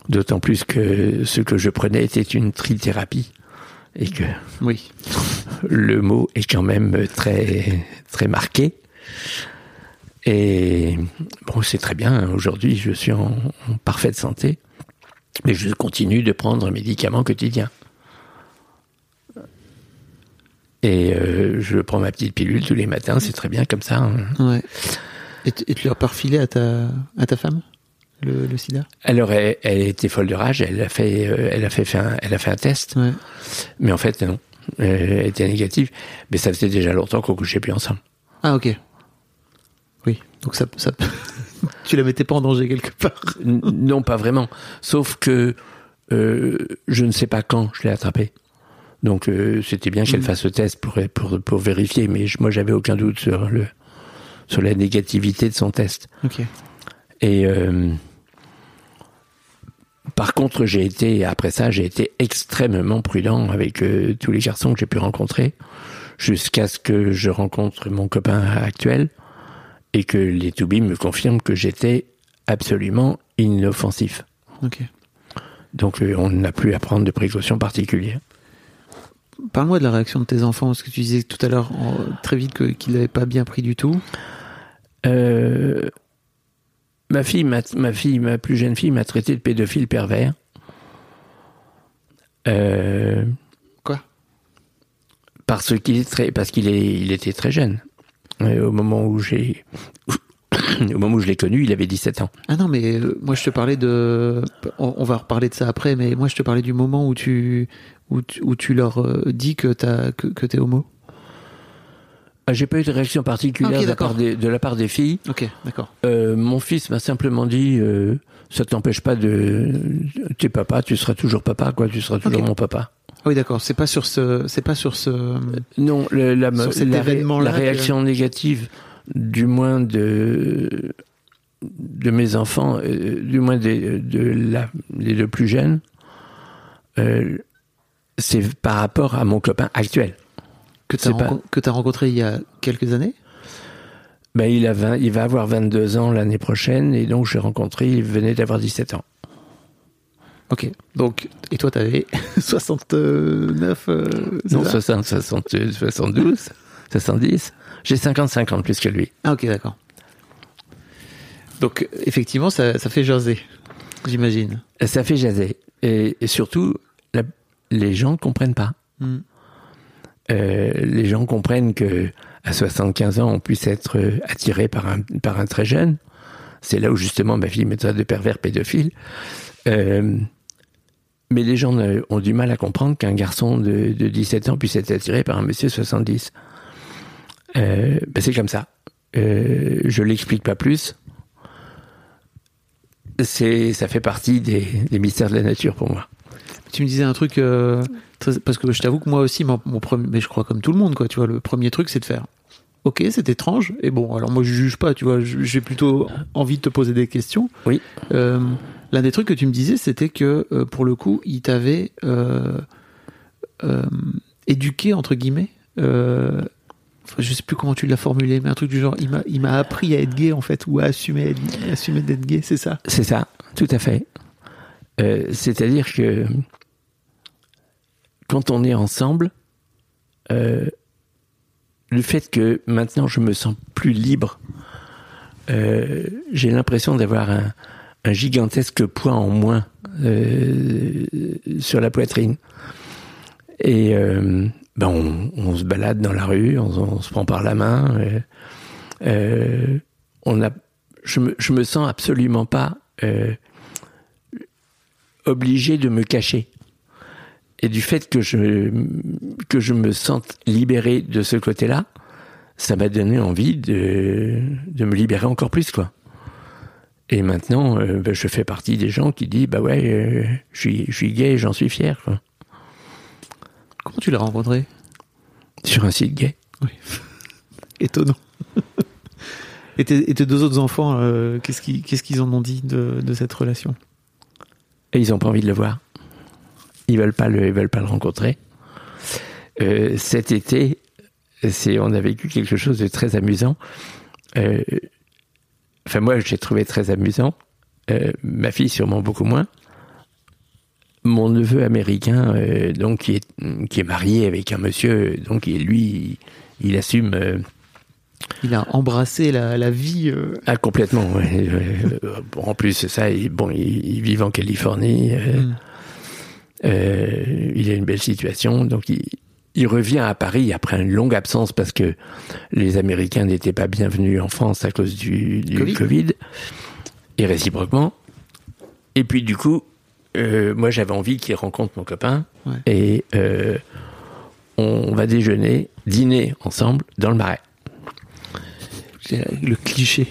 D'autant plus que ce que je prenais était une trithérapie et que Oui. le mot est quand même très très marqué. Et bon, c'est très bien. Aujourd'hui, je suis en, en parfaite santé, mais je continue de prendre un médicament quotidien. Et euh, je prends ma petite pilule tous les matins. C'est très bien comme ça. hein. Ouais. Et, tu- et tu l'as pas refilé à ta, à ta femme, le, le sida? Alors, elle, elle était folle de rage. Elle a fait, euh, elle a fait, faire un- elle a fait un test, Ouais. mais en fait non. Elle était négative. Mais ça faisait déjà longtemps qu'on couchait plus ensemble. Ah, ok. Oui. Donc ça, ça tu la mettais pas en danger quelque part. Non, pas vraiment. Sauf que euh, je ne sais pas quand je l'ai attrapé. Donc euh, c'était bien qu'elle fasse le test pour, pour, pour vérifier, mais je- moi j'avais aucun doute sur, le, sur la négativité de son test. Et euh, par contre, j'ai été, après ça, j'ai été extrêmement prudent avec euh, tous les garçons que j'ai pu rencontrer, jusqu'à ce que je rencontre mon copain actuel et que les Toubis me confirment que j'étais absolument inoffensif. Donc, on n'a plus à prendre de précautions particulières. Parle-moi de la réaction de tes enfants, parce que tu disais tout à l'heure très vite qu'ils n'avaient pas bien pris du tout. Euh, ma fille, m'a- ma fille, ma plus jeune fille m'a traité de pédophile pervers. Euh, Quoi? Parce qu'il est très, parce qu'il est, il était très jeune. Euh, au moment où j'ai, au moment où je l'ai connu, il avait 17 ans. Ah non, mais moi je te parlais de. On va reparler de ça après, mais moi je te parlais du moment où tu, où tu, où tu leur euh, dis que, t'as, que, que t'es homo? Ah, J'ai pas eu de réaction particulière de, la part d'accord. des, de la part des filles. Ok, d'accord. Euh, mon fils m'a simplement dit, euh, ça t'empêche pas de, t'es papa, tu seras toujours papa, quoi, tu seras toujours mon papa. Ah oui, d'accord. C'est pas sur ce. C'est pas sur ce. Non, le- la, Sur cet la ré- événement-là la réaction négative, du moins de de mes enfants, euh, du moins des, de la, les deux plus jeunes, euh, c'est par rapport à mon copain actuel. Que t'as, c'est pas- t'as rencontré il y a quelques années? Ben, il, a 20 il va avoir 22 ans l'année prochaine, et donc j'ai rencontré, il venait d'avoir 17 ans. Ok. Donc, et toi t'avais 69. euh, Non, ça? 60, 60, 72, 70. J'ai 55 ans de plus que lui. Ah ok, d'accord. Donc, effectivement, ça, ça fait jaser, j'imagine. Ça fait jaser. Et, et surtout, la- les gens comprennent pas. Hmm. Euh, les gens comprennent que à 75 ans, on puisse être euh, attiré par un, par un très jeune. C'est là où justement ma fille me traite de pervers pédophile. Euh, mais les gens ne- ont du mal à comprendre qu'un garçon de, de 17 ans puisse être attiré par un monsieur 70. Euh, ben c'est comme ça. Euh, je l'explique pas plus. C'est, ça fait partie des, des mystères de la nature pour moi. Tu me disais un truc euh, très- parce que je t'avoue que moi aussi, mon, mon premier, mais je crois comme tout le monde, quoi. Tu vois, le premier truc, c'est de faire. Ok, c'est étrange. Et bon, alors moi, je juge pas. Tu vois, j'ai plutôt envie de te poser des questions. Oui. Euh, L'un des trucs que tu me disais, c'était que euh, pour le coup, il t'avait euh, euh, éduqué entre guillemets. Euh, je sais plus comment tu l'as formulé, mais un truc du genre, il m'a, il m'a appris à être gay en fait, ou à assumer, être- assumer d'être gay, c'est ça? C'est ça, tout à fait. Euh, C'est-à-dire que quand on est ensemble, euh, le fait que maintenant je me sens plus libre, euh, j'ai l'impression d'avoir un, gigantesque poids en moins euh, sur la poitrine. Et ben on, se balade dans la rue, on, se prend par la main. je, me, je me sens absolument pas obligé de me cacher. Et du fait que je, que je me sente libéré de ce côté-là, ça m'a donné envie de, de me libérer encore plus, quoi. Et maintenant, euh, ben, je fais partie des gens qui disent, bah ouais, euh, je suis, je suis gay, j'en suis fier, quoi. Comment tu l'as rencontré? Sur un site gay. Étonnant. et, tes, et tes deux autres enfants, euh, qu'est-ce qu'ils qu'est-ce qu'ils en ont dit de, de cette relation? Et ils n'ont pas envie de le voir. Ils veulent pas le, ils veulent pas le rencontrer. Euh, cet été, c'est, on a vécu quelque chose de très amusant. Euh, enfin, moi, j'ai trouvé très amusant. Euh, ma fille, sûrement beaucoup moins. Mon neveu américain, donc qui est, qui est marié avec un monsieur, donc et lui, il, il assume. Il a embrassé la, la vie. euh, ah, complètement. ouais. En plus, ça, il, bon, il, il vit en Californie. euh, Mm. Euh, il a une belle situation, donc il, il revient à Paris après une longue absence parce que les Américains n'étaient pas bienvenus en France à cause du, du Covid. Covid. et réciproquement. Et puis du coup, euh, moi j'avais envie qu'il rencontre mon copain Ouais. et euh, on va déjeuner, dîner ensemble dans le Marais. le cliché.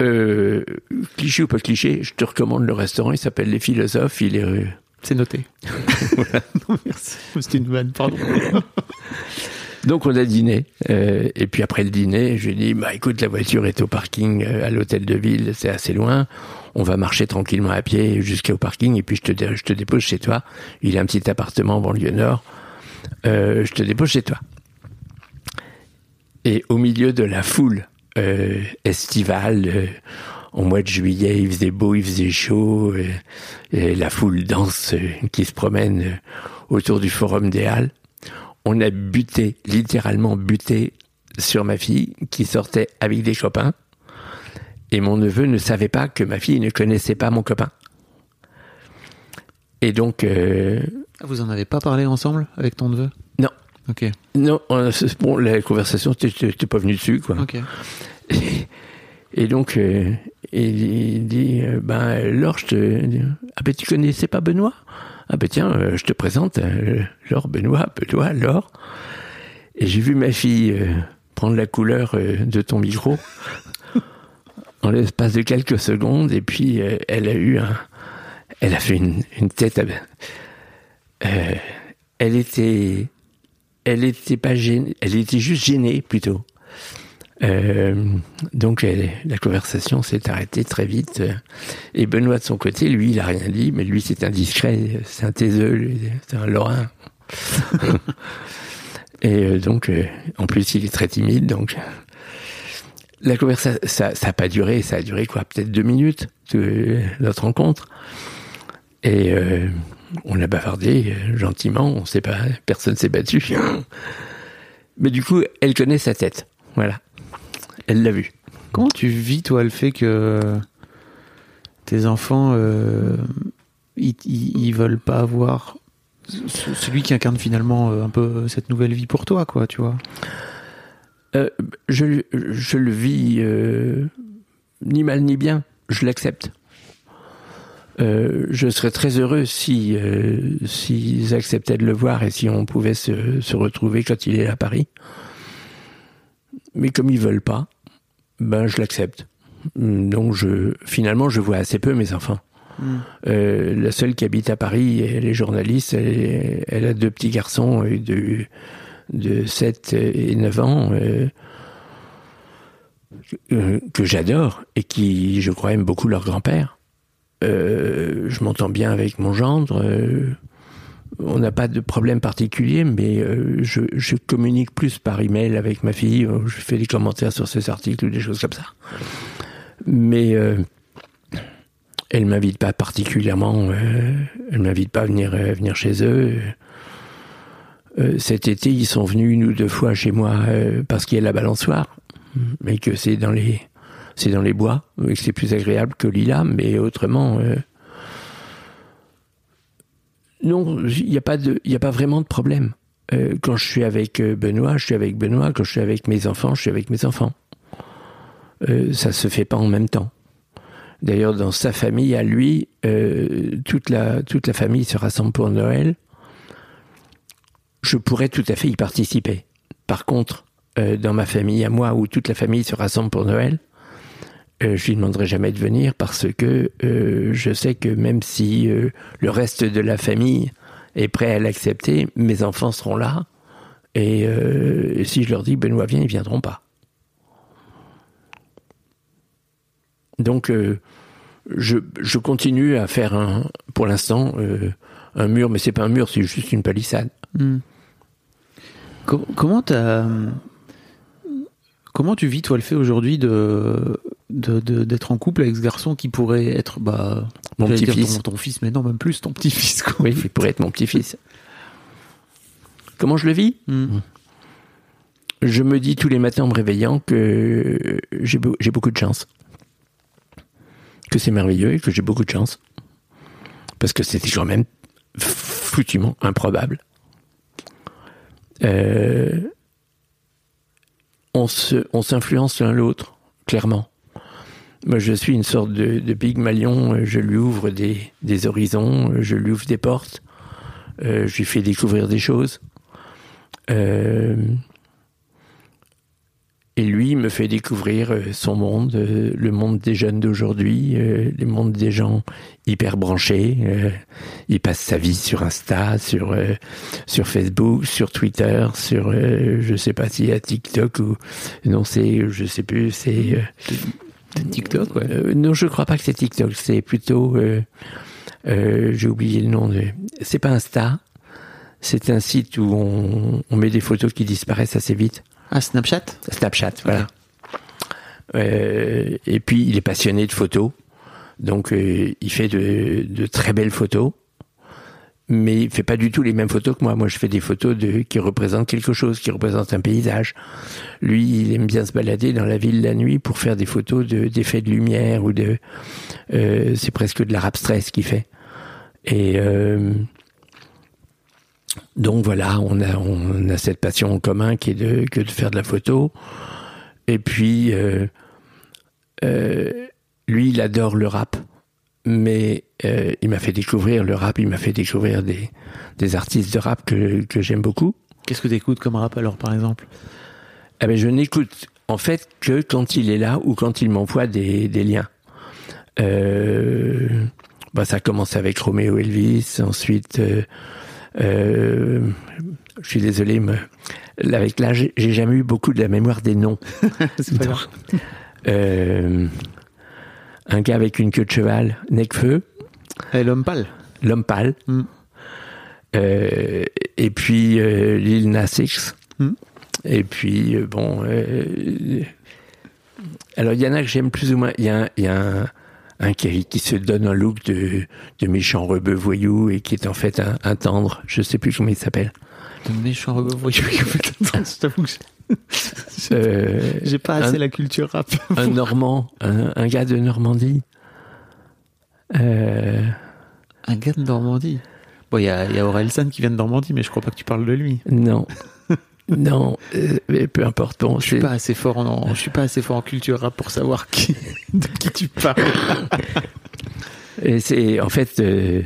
Euh, cliché ou pas cliché, je te recommande le restaurant, il s'appelle Les Philosophes, il est rue. C'est noté. non, merci. C'était une vanne, pardon. Donc on a dîné. Euh, et puis après le dîner, je lui ai dit, bah écoute, la voiture est au parking euh, à l'hôtel de ville, c'est assez loin. On va marcher tranquillement à pied jusqu'au parking et puis je te, je te dépose chez toi. Il a un petit appartement en banlieue nord. Euh, je te dépose chez toi. Et au milieu de la foule euh, estivale, euh, au mois de juillet, il faisait beau, il faisait chaud, euh, et la foule danse euh, qui se promène autour du Forum des Halles. On a buté, littéralement buté sur ma fille qui sortait avec des copains. Et mon neveu ne savait pas que ma fille ne connaissait pas mon copain. Et donc, Vous en avez pas parlé ensemble avec ton neveu? Ok. non, euh, bon, la conversation, t'es- pas venu dessus, quoi. Et, et donc, euh, il, il dit, euh, ben, Laure, je te... Ah ben, tu connaissais pas Benoît? Ah ben tiens, euh, je te présente Laure, Benoît, Benoît, Laure. Et j'ai vu ma fille prendre la couleur de ton micro en l'espace de quelques secondes, et puis elle a eu un... Elle a fait une, une tête... à- elle était... Elle était pas gênée, elle était juste gênée plutôt. Euh, donc la conversation s'est arrêtée très vite. Et Benoît de son côté, lui, il a rien dit, mais lui c'est un discret, c'est un taiseux, c'est un lorrain. Et euh, donc, euh, en plus, il est très timide, donc la conversation, ça, ça a pas duré, ça a duré quoi, peut-être deux minutes, notre rencontre. Et on a bavardé euh, gentiment, on sait pas, personne s'est battu. Mais du coup, elle connaît sa tête, voilà. Elle l'a vu. Comment tu vis, toi, le fait que tes enfants, euh, ils, ils, ils veulent pas avoir ce- celui qui incarne finalement euh, un peu cette nouvelle vie pour toi, quoi, tu vois? Euh, je, je le vis euh, ni mal ni bien, je l'accepte. Euh, je serais très heureux si euh, s'ils acceptaient de le voir et si on pouvait se, se retrouver quand il est à Paris. Mais comme ils veulent pas, ben je l'accepte. Donc je finalement je vois assez peu mes enfants. Euh, la seule qui habite à Paris, elle est journaliste, elle, a deux petits garçons de, de 7 et 9 ans que j'adore et qui, je crois, aiment beaucoup leur grand-père. Euh, je m'entends bien avec mon gendre. euh, on n'a pas de problème particulier, mais euh, je, communique plus par email avec ma fille. Je fais des commentaires sur ses articles ou des choses comme ça. Mais elle m'invite pas particulièrement. elle m'invite pas à venir euh, venir chez eux. Cet été, ils sont venus une ou deux fois chez moi parce qu'il y a la balançoire, mais que c'est dans les c'est dans les bois, c'est plus agréable que Lila, mais autrement. euh, non, il n'y a pas a pas vraiment de problème. Euh, quand je suis avec euh, Benoît, je suis avec Benoît. Quand je suis avec mes enfants, je suis avec mes enfants. Euh, ça se fait pas en même temps. D'ailleurs, dans sa famille, à lui, toute la toute la famille se rassemble pour Noël. Je pourrais tout à fait y participer. Par contre, dans ma famille, à moi, où toute la famille se rassemble pour Noël, euh, je lui demanderai jamais de venir parce que euh, je sais que même si euh, le reste de la famille est prêt à l'accepter, mes enfants seront là. Et, si je leur dis Benoît vient, ils viendront pas. Donc je, je continue à faire un, pour l'instant un mur, mais c'est pas un mur, c'est juste une palissade. Co- comment t'as comment tu vis toi le fait aujourd'hui de de- de- d'être en couple avec ce garçon qui pourrait être bah Mon petit-fils. ton, ton fils mais non même plus ton petit-fils quoi. Oui, il pourrait être mon petit-fils. Comment je le vis? Mm. Je me dis tous les matins en me réveillant que j'ai j'ai beaucoup de chance. Que c'est merveilleux et que j'ai beaucoup de chance. Parce que c'était quand même foutument improbable. Euh, on se, on s'influence l'un l'autre, clairement. Moi, je suis une sorte de, de Pygmalion. Je lui ouvre des, des horizons, je lui ouvre des portes, euh, je lui fais découvrir des choses. Euh, et lui me fait découvrir euh, son monde, euh, le monde des jeunes d'aujourd'hui, euh, le monde des gens hyper branchés. il passe sa vie sur Insta, sur sur Facebook, sur Twitter, sur je sais pas s'il y a TikTok ou non c'est je sais plus c'est TikTok, ouais. non je crois pas que c'est TikTok c'est plutôt euh, euh, j'ai oublié le nom de c'est pas Insta c'est un site où on, on met des photos qui disparaissent assez vite Ah, Snapchat Snapchat, voilà. Euh, et puis il est passionné de photos, donc euh, il fait de, de très belles photos, mais il fait pas du tout les mêmes photos que moi. Moi, je fais des photos de qui représentent quelque chose, qui représentent un paysage. Lui, il aime bien se balader dans la ville la nuit pour faire des photos de d'effets de lumière ou de. euh, c'est presque de l'art abstrait ce qu'il fait. Et donc voilà, on a, on a cette passion en commun qui est de, que de faire de la photo. Et puis, euh, euh, lui, il adore le rap, mais euh, il m'a fait découvrir le rap, il m'a fait découvrir des, des artistes de rap que, que j'aime beaucoup. Qu'est-ce que tu écoutes comme rap alors, par exemple? Eh ben, je n'écoute en fait que quand il est là ou quand il m'envoie des, des liens. Bah, ça commence avec Roméo Elvis, ensuite, euh, je suis désolé, mais avec l'âge, j'ai jamais eu beaucoup de la mémoire des noms. Euh, un gars avec une queue de cheval, Necfeu, Eh, L'homme pâle. l'homme pâle, Mm. Euh, et puis euh, Lil Nas X, Mm. et puis bon. alors il y en a que j'aime plus ou moins. Il y a, un- il y a un, un qui, qui se donne un look de, de méchant rebeu voyou et qui est en fait un, un tendre. Je sais plus comment il s'appelle. De méchant rebeu voyou. Je t'avoue que j'ai- Euh, j'ai pas assez un- la culture rap. un Normand, un, un gars de Normandie. Euh, Un gars de Normandie. Bon, il y a, il y a Orelsan qui vient de Normandie, mais je crois pas que tu parles de lui. non. Non, euh, mais peu importe. Bon, Je suis pas assez fort en, je suis pas assez fort en culture rap pour savoir qui, de qui tu parles. Et c'est en fait, euh,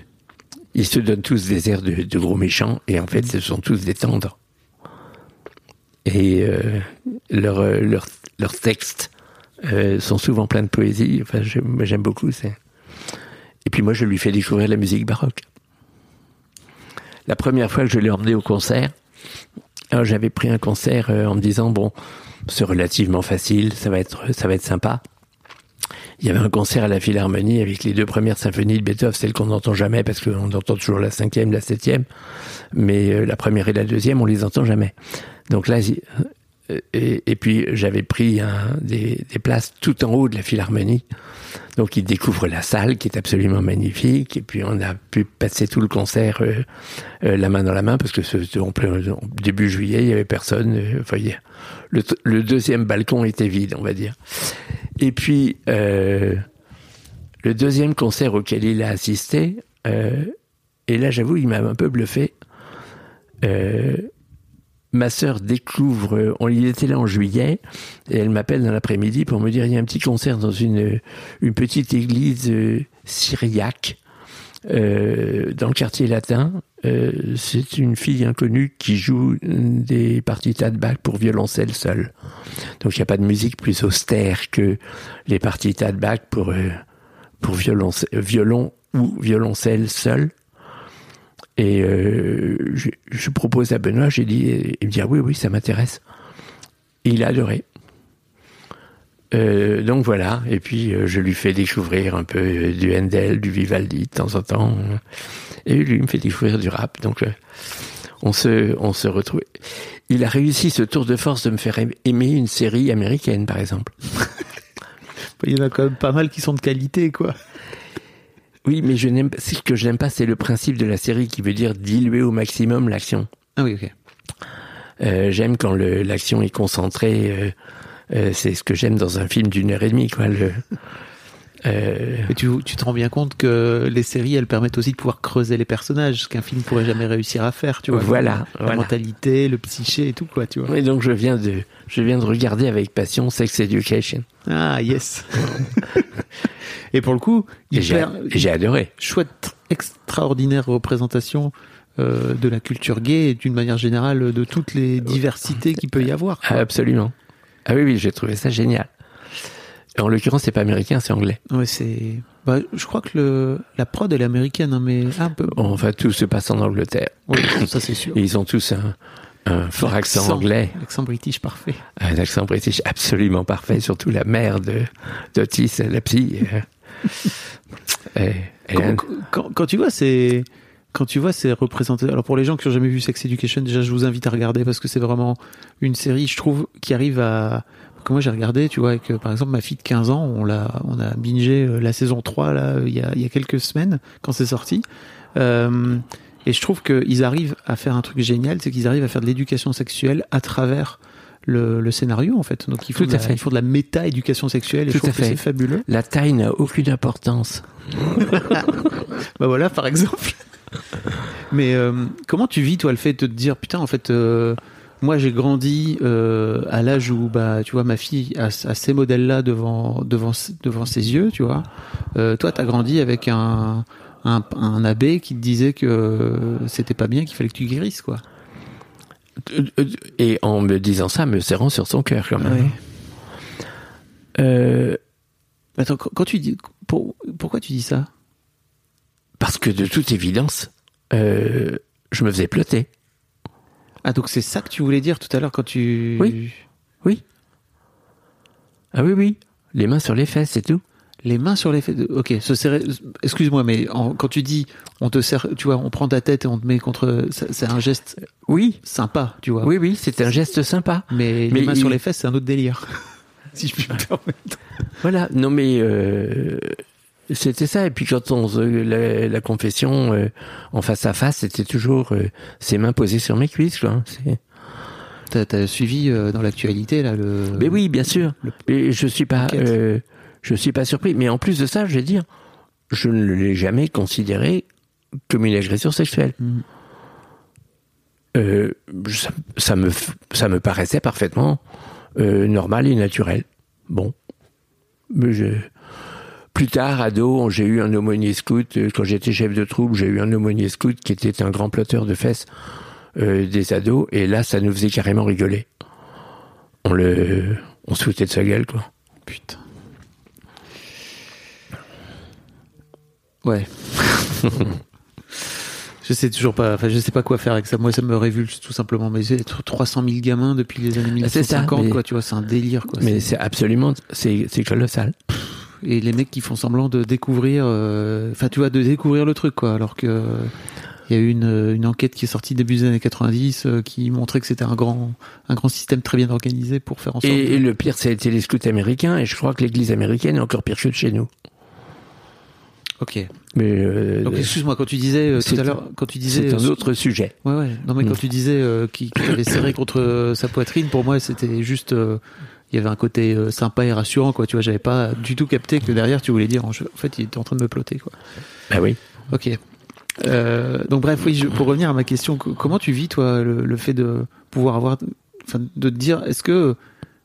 ils se donnent tous des airs de, de gros méchants, et en fait, ce sont tous des tendres. Et euh, leurs textes sont souvent pleins de poésie. Enfin, j'aime beaucoup. Et puis moi, je lui fais découvrir la musique baroque. La première fois que je l'ai emmené au concert, j'avais pris un concert euh, en me disant bon, c'est relativement facile, ça va être ça va être sympa. Il y avait un concert à la Philharmonie avec les deux premières symphonies de Beethoven, celles qu'on n'entend jamais parce qu'on entend toujours la cinquième, la septième, mais euh, la première et la deuxième, on les entend jamais. Donc là, euh, et, puis j'avais pris un, des, des places tout en haut de la Philharmonie. Donc il découvre la salle qui est absolument magnifique et puis on a pu passer tout le concert euh, euh, la main dans la main parce que ce, en début juillet il y avait personne. euh, le, le deuxième balcon était vide, on va dire. Et puis, euh, le deuxième concert auquel il a assisté, euh, et là j'avoue, il m'a un peu bluffé. Euh, ma sœur découvre, on il était là en juillet, et elle m'appelle dans l'après-midi pour me dire il y a un petit concert dans une, une petite église euh, syriaque euh, dans le quartier latin. Euh, c'est une fille inconnue qui joue des partitas de pour violoncelle seul. Donc il n'y a pas de musique plus austère que les partitas de pour, euh, pour violon ou violoncelle seul. Et euh, je, je propose à Benoît, j'ai dit, il me dit ah oui, oui, ça m'intéresse. Il a adoré. Euh, donc voilà, et puis euh, je lui fais découvrir un peu euh, du Handel, du Vivaldi de temps en temps, et lui il me fait découvrir du rap. Donc euh, on se, on se retrouve. Il a réussi ce tour de force de me faire aimer une série américaine, par exemple. Il y en a quand même pas mal qui sont de qualité, quoi. Oui, mais je n'aime pas. Ce que je n'aime pas, c'est le principe de la série qui veut dire diluer au maximum l'action. Ah oui, ok. Euh, j'aime quand l'action est concentrée. euh, euh, c'est ce que j'aime dans un film d'une heure et demie, quoi. Le, euh, Et tu, tu te rends bien compte que les séries, elles permettent aussi de pouvoir creuser les personnages, ce qu'un film pourrait jamais réussir à faire, tu vois. Voilà, La voilà. mentalité, le psyché et tout, quoi, tu vois. et donc je viens de, je viens de regarder avec passion Sex Education. Ah, yes. et pour le coup, j'ai, hyper, et j'ai adoré. chouette, extraordinaire représentation euh, de la culture gay et d'une manière générale de toutes les diversités qu'il peut y avoir. quoi. Absolument. Ah oui, oui, j'ai trouvé ça génial. En l'occurrence, c'est pas américain, c'est anglais. Ouais, c'est. Bah, je crois que le la prod elle est américaine, hein, mais un peu. Enfin, tout se passe en Angleterre. Oui, ça c'est sûr. Et ils ont tous un, un fort accent anglais. Accent british parfait. Un accent british absolument parfait, surtout la mère de d'Otis, la psy. euh, Quand, un- quand- quand tu vois ces quand tu vois ces représentés alors pour les gens qui ont jamais vu Sex Education déjà je vous invite à regarder parce que c'est vraiment une série je trouve qui arrive à que moi j'ai regardé tu vois avec par exemple ma fille de 15 ans on l'a on a bingé euh, la saison 3 là il y a il y a quelques semaines quand c'est sorti Euh, et je trouve qu'ils arrivent à faire un truc génial c'est qu'ils arrivent à faire de l'éducation sexuelle à travers le, le scénario en fait donc ils font, Tout de à la, fait. ils font de la méta éducation sexuelle et Tout je trouve à que fait. c'est fabuleux La taille n'a aucune importance. Bah voilà, par exemple. Mais euh, comment tu vis, toi, le fait de te dire, putain, en fait, euh, moi, j'ai grandi euh, à l'âge où, bah, tu vois, ma fille a, a ces modèles-là devant, devant, devant ses yeux, tu vois. Euh, toi, t'as grandi avec un, un, un abbé qui te disait que c'était pas bien, qu'il fallait que tu guérisses, quoi. Et en me disant ça, me serrant sur son cœur quand même. Euh, Attends, quand tu dis, pour- pourquoi tu dis ça? Parce que de toute évidence, je me faisais ploter. Ah, donc c'est ça que tu voulais dire tout à l'heure quand tu. Oui. Oui. Ah oui, oui. Les mains sur les fesses, c'est tout. Les mains sur les fesses. Ok, se serrer. Excuse-moi, mais en- quand tu dis, on te serre, tu vois, on prend ta tête et on te met contre. C'est un geste Oui. sympa, tu vois. Oui, oui, c'est un geste sympa. Mais, Mais les mains il- sur les fesses, c'est un autre délire. si je puis me permettre. Voilà. Non, mais euh, c'était ça. Et puis quand on la, la confession euh, en face à face, c'était toujours euh, ses mains posées sur mes cuisses. Quoi. C'est- T'as t'as suivi euh, dans l'actualité là le. Mais oui, bien sûr. Mais je suis pas, euh, je suis pas surpris. Mais en plus de ça, je vais dire, je ne l'ai jamais considéré comme une agression sexuelle. Mhm. Euh, ça, ça me, ça me paraissait parfaitement euh, normal et naturel. Bon, mais je- plus tard, ado, j'ai eu un aumônier scout. euh, Quand j'étais chef de troupe, j'ai eu un aumônier scout qui était un grand plotteur de fesses euh, des ados. Et là, ça nous faisait carrément rigoler. On le, on se foutait de sa gueule, quoi. Putain. Ouais. je sais toujours pas. Enfin, je sais pas quoi faire avec ça. Moi, ça me révulse tout simplement. Mais c'est 300 000 gamins depuis les années Ah, c'est ça, 1950, mais- quoi. Tu vois, c'est un délire, quoi. Mais C'est- absolument, c'est, c'est colossal. Et les mecs qui font semblant de découvrir, euh, enfin tu vois, de découvrir le truc quoi, alors que il y a eu une, une enquête qui est sortie début des années 90 euh, qui montrait que c'était un grand, un grand système très bien organisé pour faire en sorte. Et, de- et le pire, ça a été les scouts américains, et je crois que l'église américaine est encore pire que chez nous. Ok. Mais euh, Donc excuse-moi quand tu disais euh, tout c'est à l'heure, quand tu disais, c'est un autre sujet. ouais ouais, non mais quand Mm. tu disais qu'il qu'il t'avait serré contre sa poitrine, pour moi c'était juste, il y avait un côté euh, sympa et rassurant quoi. Tu vois, j'avais pas du tout capté que derrière tu voulais dire, en fait, il était en train de me ploter quoi. Ah oui. Ok. Euh, donc bref, oui, je- pour revenir à ma question, co- comment tu vis toi le, le fait de pouvoir avoir, enfin, de te dire, est-ce que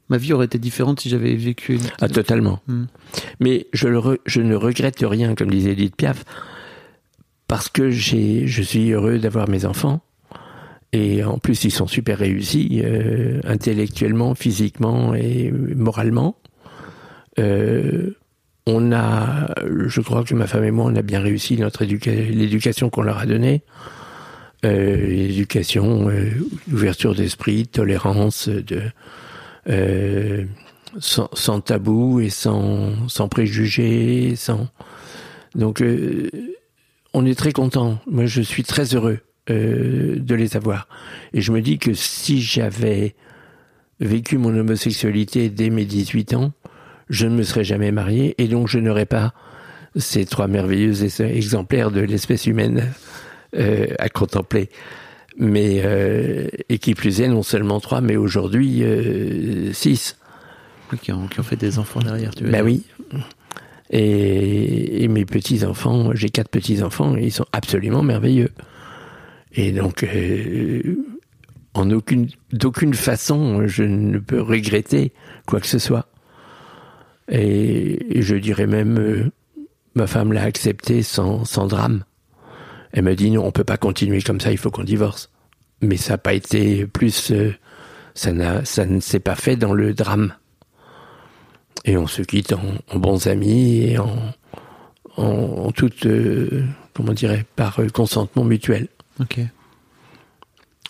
ma vie aurait été différente si j'avais vécu une... Ah, totalement. Hmm. Mais je, le re- je ne regrette rien, comme disait Edith Piaf, parce que j'ai, je suis heureux d'avoir mes enfants. Et en plus, ils sont super réussis, euh, intellectuellement, physiquement et moralement. Euh, on a, je crois que ma femme et moi, on a bien réussi notre éduca- l'éducation qu'on leur a donnée. Euh, éducation, euh, ouverture d'esprit, tolérance, de, sans, sans tabou et sans, sans préjugés, sans. Donc, on est très content. Moi, je suis très heureux euh, de les avoir. Et je me dis que si j'avais vécu mon homosexualité dès mes 18 ans, je ne me serais jamais marié et donc je n'aurais pas ces trois merveilleux es- exemplaires de l'espèce humaine euh, à contempler. Mais euh, et qui plus est, non seulement trois, mais aujourd'hui euh, six. Qui, ont, qui ont fait des enfants derrière, tu veux Ben dire. oui. Et, et mes petits enfants, j'ai quatre petits enfants, et ils sont absolument merveilleux. Et donc, euh, en aucune, d'aucune façon, je ne peux regretter quoi que ce soit. Et, je dirais même, euh, ma femme l'a accepté sans, sans drame. Elle m'a dit non, on peut pas continuer comme ça, il faut qu'on divorce. Mais ça n'a pas été plus, euh, ça, n'a, ça ne s'est pas fait dans le drame. Et on se quitte en, bons amis et en, en, toute, euh, comment dirais par consentement mutuel. Ok.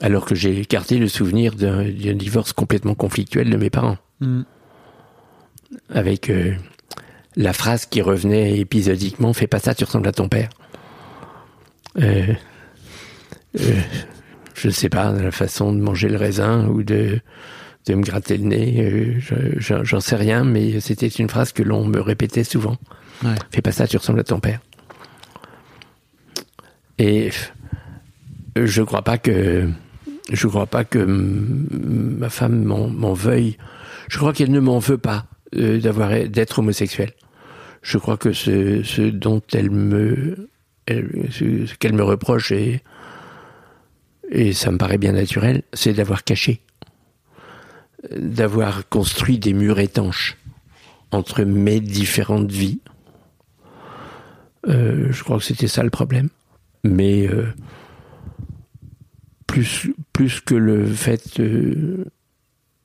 Alors que j'ai écarté le souvenir d'un, divorce complètement conflictuel de mes parents. Hmm. Avec euh, la phrase qui revenait épisodiquement Fais pas ça, tu ressembles à ton père. Euh, euh, je ne sais pas, la façon de manger le raisin ou de, de me gratter le nez, euh, j'en sais rien, mais c'était une phrase que l'on me répétait souvent. Fais pas ça, tu ressembles à ton père. Et je crois pas que je crois pas que ma femme m'en veuille. Je crois qu'elle ne m'en veut pas euh, d'avoir d'être homosexuel. Je crois que ce, dont elle me qu'elle me reproche et et ça me paraît bien naturel, c'est d'avoir caché, d'avoir construit des murs étanches entre mes différentes vies. Euh, je crois que c'était ça le problème. Mais euh, plus, plus que le fait de,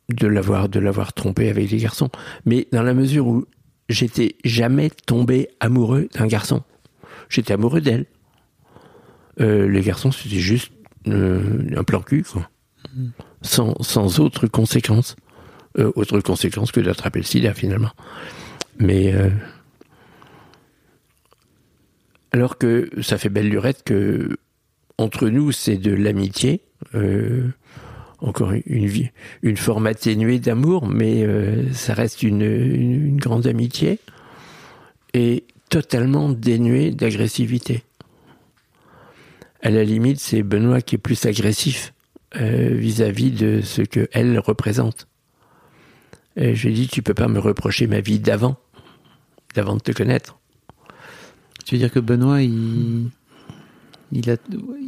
de l'avoir de l'avoir trompé avec des garçons, mais dans la mesure où j'étais jamais tombé amoureux d'un garçon, j'étais amoureux d'elle. Euh, les garçons, c'était juste euh, un plan cul, quoi. Sans, sans autre conséquence. Euh, autre conséquence que d'attraper le sida, finalement. Mais. Euh, alors que ça fait belle lurette que entre nous, c'est de l'amitié. encore une, forme atténuée d'amour, mais ça reste une, une, grande amitié et totalement dénuée d'agressivité à la limite, c'est Benoît qui est plus agressif euh, vis-à-vis de ce que elle représente. Et je lui dis, tu peux pas me reprocher ma vie d'avant, d'avant de te connaître. Tu veux dire que Benoît, il, il, a,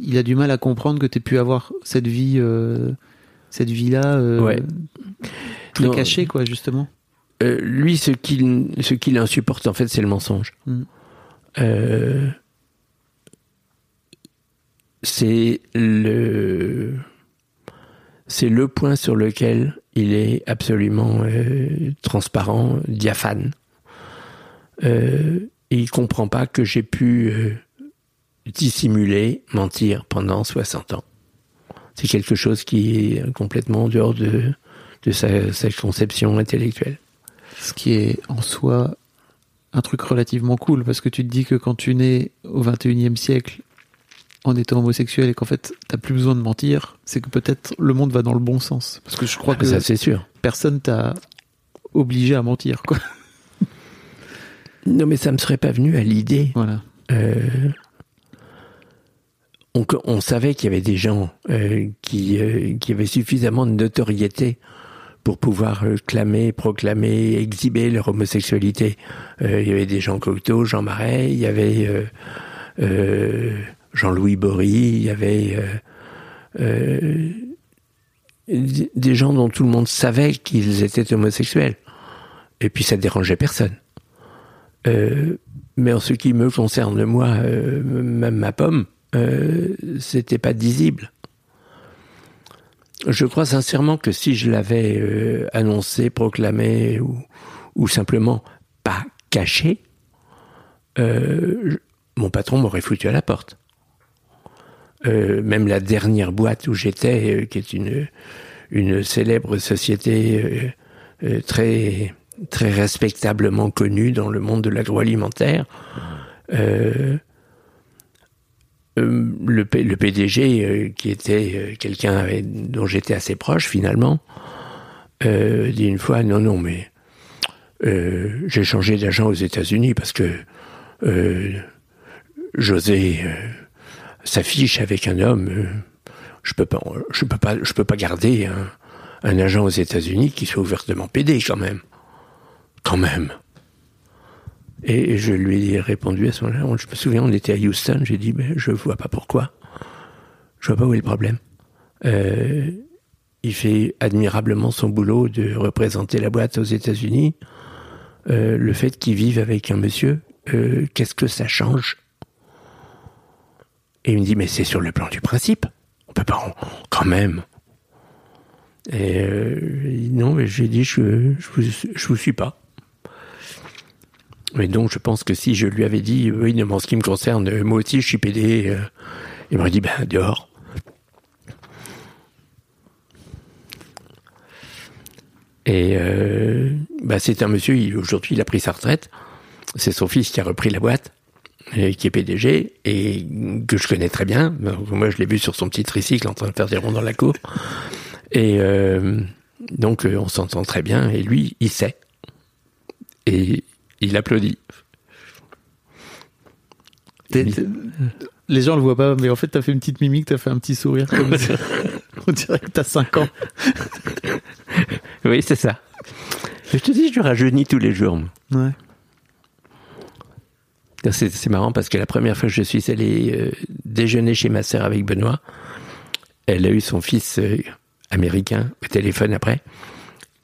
il a du mal à comprendre que tu aies pu avoir cette vie, euh, cette vie-là, euh, ouais. très cachée, quoi, justement. lui, ce qu'il, ce qu'il insupporte, en fait, c'est le mensonge. Mm. Euh, c'est le c'est le point sur lequel il est absolument euh, transparent, diaphane. Euh, il comprend pas que j'ai pu euh, dissimuler, mentir pendant 60 ans. C'est quelque chose qui est complètement en dehors de, de sa, sa conception intellectuelle. Ce qui est en soi un truc relativement cool, parce que tu te dis que quand tu nais au 21e siècle en étant homosexuel et qu'en fait t'as plus besoin de mentir, c'est que peut-être le monde va dans le bon sens. Parce que je crois ah, que ça c'est sûr. Personne t'a obligé à mentir, quoi. Non, mais ça me serait pas venu à l'idée. Voilà. Euh, on, savait qu'il y avait des gens euh, qui, euh, qui avaient suffisamment de notoriété pour pouvoir clamer, proclamer, exhiber leur homosexualité. il y avait des gens Cocteau, Jean Marais, il y avait Jean-Louis Bory, il y avait euh, euh, des gens dont tout le monde savait qu'ils étaient homosexuels. Et puis ça dérangeait personne. Euh, mais en ce qui me concerne, moi, même ma pomme, c'était pas visible. Je crois sincèrement que si je l'avais annoncé, proclamé ou, ou, simplement pas caché, mon patron m'aurait foutu à la porte. Euh, même la dernière boîte où j'étais, euh, qui est une, une célèbre société euh, très, très respectablement connue dans le monde de l'agroalimentaire, le, le, PDG, qui était quelqu'un dont j'étais assez proche finalement, dit une fois, non, non, mais j'ai changé d'agent aux États-Unis parce que José s'affiche avec un homme, euh, je peux pas, je peux pas, peux pas garder un, agent aux États-Unis qui soit ouvertement pédé quand même, quand même. Et je lui ai répondu à ce moment-là. Je me souviens, on était à Houston. J'ai dit, mais je vois pas pourquoi. Je vois pas où est le problème. Euh, il fait admirablement son boulot de représenter la boîte aux États-Unis. Euh, le fait qu'il vive avec un monsieur, qu'est-ce que ça change? Et il me dit, mais c'est sur le plan du principe. On peut pas, quand même. Et euh, non, mais j'ai dit, je, je, je vous suis pas. Et donc, je pense que si je lui avais dit, oui, mais en ce qui me concerne, euh, moi aussi, je suis pédé, euh, il m'aurait dit, ben, dehors. Et euh, bah, c'est un monsieur, aujourd'hui, il a pris sa retraite. C'est son fils qui a repris la boîte, et qui est PDG, et que je connais très bien. Moi, je l'ai vu sur son petit tricycle en train de faire des ronds dans la cour. Et euh, donc, euh, on s'entend très bien. Et lui, il sait. Et il applaudit. T'es- t'es- Les gens le voient pas, mais en fait, t'as fait une petite mimique, t'as fait un petit sourire. Comme On dirait que t'as 5 ans. Oui, c'est ça. Je te dis, je rajeunis tous les jours. Ouais. C'est c'est marrant parce que la première fois que je suis allé euh, déjeuner chez ma sœur avec Benoît, elle a eu son fils euh, américain au téléphone après,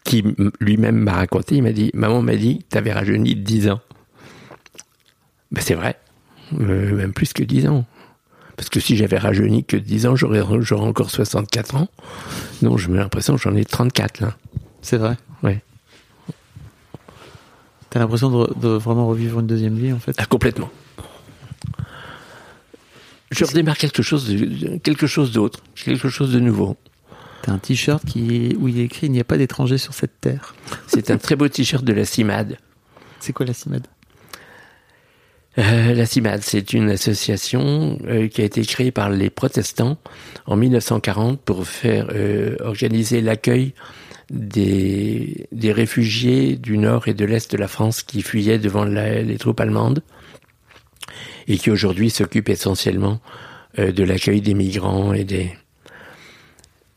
qui lui-même m'a raconté, il m'a dit, maman m'a dit, t'avais rajeuni de 10 ans. Ben, c'est vrai, Euh, même plus que 10 ans. Parce que si j'avais rajeuni que 10 ans, j'aurais j'aurais encore 64 ans. Non, j'ai l'impression que j'en ai 34 là. C'est vrai. Ouais. T'as l'impression de, vraiment revivre une deuxième vie, en fait? Ah, complètement. Je redémarre quelque chose, de, quelque chose d'autre, quelque chose de nouveau. T'as un t-shirt qui, où il est écrit Il n'y a pas d'étrangers sur cette terre. C'est un très beau t-shirt de la CIMAD. C'est quoi la CIMAD? Euh, la CIMAD, c'est une association euh, qui a été créée par les protestants en 1940 pour faire euh, organiser l'accueil des, des réfugiés du nord et de l'est de la France qui fuyaient devant la- les troupes allemandes et qui aujourd'hui s'occupe essentiellement de l'accueil des migrants et des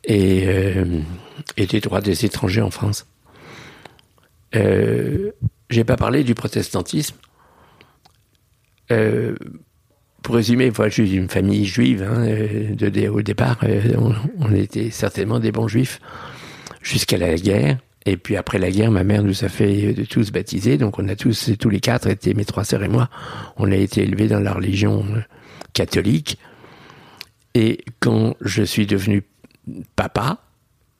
et, euh, et des droits des étrangers en France. Euh, J'ai pas parlé du protestantisme. Euh, pour résumer, moi, je suis d'une famille juive. Hein, euh, au départ, euh, on, était certainement des bons juifs jusqu'à la guerre. Et puis après la guerre, ma mère nous a fait tous baptiser. Donc on a tous, tous les quatre, été mes trois sœurs et moi, on a été élevés dans la religion catholique. Et quand je suis devenu papa,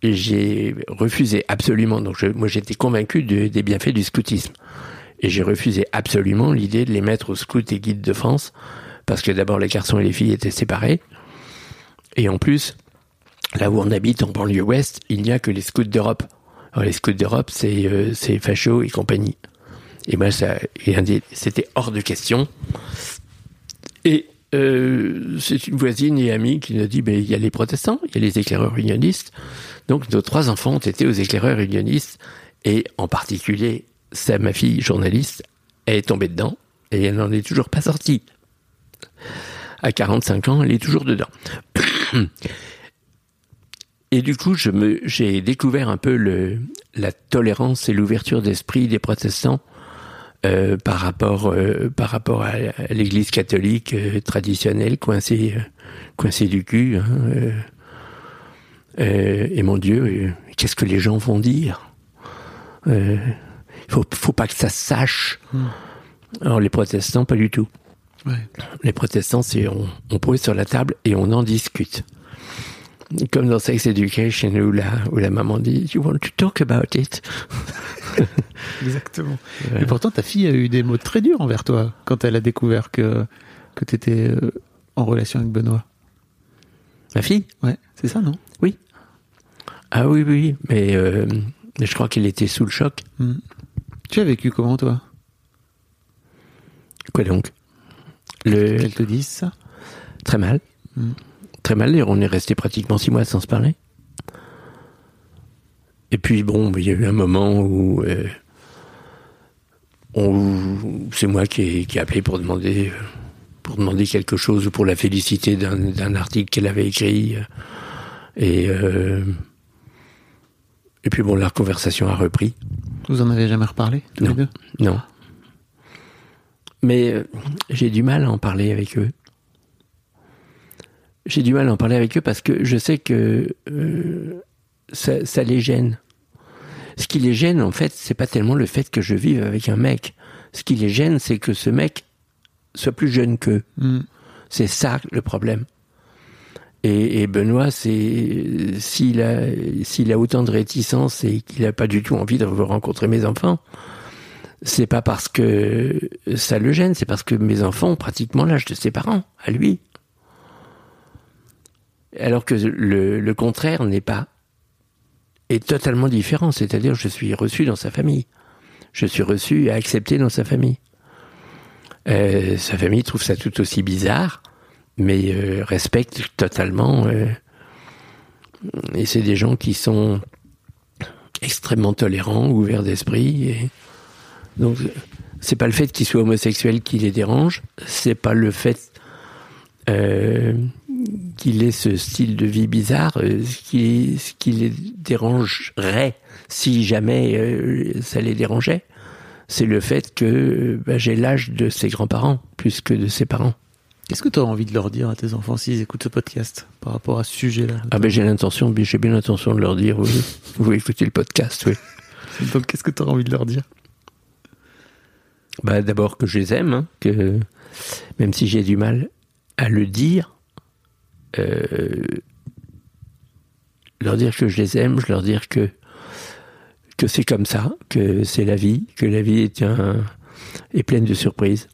j'ai refusé absolument. Donc je- moi j'étais convaincu de- des bienfaits du scoutisme. Et j'ai refusé absolument l'idée de les mettre aux scouts et guides de France, parce que d'abord les garçons et les filles étaient séparés. Et en plus, là où on habite en banlieue ouest, il n'y a que les scouts d'Europe. Alors les scouts d'Europe, c'est euh, c'est Facho et compagnie. Et moi, c'était hors de question. Et euh, c'est une voisine et amie qui nous a dit, ben, il y a les protestants, il y a les éclaireurs unionistes. Donc nos trois enfants ont été aux éclaireurs unionistes, et en particulier, ça, ma fille journaliste, elle est tombée dedans, et elle n'en est toujours pas sortie. À 45 ans, elle est toujours dedans. Et du coup, je me, j'ai découvert un peu la tolérance et l'ouverture d'esprit des protestants euh, par rapport, euh, par rapport à, à l'Église catholique euh, traditionnelle, coincée, coincée du cul. hein, et mon Dieu, qu'est-ce que les gens vont dire? Euh, faut, faut pas que ça se sache. Alors les protestants, pas du tout. Ouais. Les protestants, c'est on, on pose sur la table et on en discute. Comme dans Sex Education où la, où la maman dit You want to talk about it? Exactement. Et pourtant, ta fille a eu des mots très durs envers toi quand elle a découvert que, que tu étais en relation avec Benoît. Ma fille? Ouais, c'est ça, non? Oui. Ah oui, oui, mais, euh, je crois qu'elle était sous le choc. Hmm. Tu as vécu comment, toi? Quoi donc? Le, Qu'elle te dise ça? Très mal. Mm. Très mal, et on est resté pratiquement six mois sans se parler. Et puis bon, il y a eu un moment où, euh, c'est moi qui ai, qui ai appelé pour demander, pour demander quelque chose ou pour la féliciter d'un article qu'elle avait écrit. euh, Et, euh, et puis bon, la conversation a repris. Vous en avez jamais reparlé, tous Non. les deux? Non. Mais euh, j'ai du mal à en parler avec eux. J'ai du mal à en parler avec eux parce que je sais que euh, ça, ça les gêne. Ce qui les gêne, en fait, c'est pas tellement le fait que je vive avec un mec. Ce qui les gêne, c'est que ce mec soit plus jeune qu'eux. Hmm. C'est ça le problème. Et, et Benoît, c'est s'il a s'il a autant de réticence et qu'il n'a pas du tout envie de rencontrer mes enfants, c'est pas parce que ça le gêne, c'est parce que mes enfants ont pratiquement l'âge de ses parents, à lui. Alors que le, contraire n'est pas est totalement différent, c'est-à-dire je suis reçu dans sa famille, je suis reçu et accepté dans sa famille. Euh, sa famille trouve ça tout aussi bizarre, mais euh, respecte totalement. Euh, et c'est des gens qui sont extrêmement tolérants, ouverts d'esprit. Et donc, c'est pas le fait qu'ils soient homosexuels qui les dérange, c'est pas le fait qu'il ait ce style de vie bizarre, euh, ce, qui, ce qui les dérangerait si jamais euh, ça les dérangeait, c'est le fait que bah, j'ai l'âge de ses grands-parents plus que de ses parents. Qu'est-ce que tu as envie de leur dire à tes enfants s'ils écoutent ce podcast par rapport à ce sujet-là? Ah ben j'ai l'intention, j'ai bien l'intention de leur dire, oui, vous écoutez le podcast, oui. Donc qu'est-ce que tu as envie de leur dire? Bah d'abord que je les aime, hein, que même si j'ai du mal à le dire, euh, leur dire que je les aime, je leur dire que c'est comme ça, que c'est la vie, que la vie est pleine de surprises.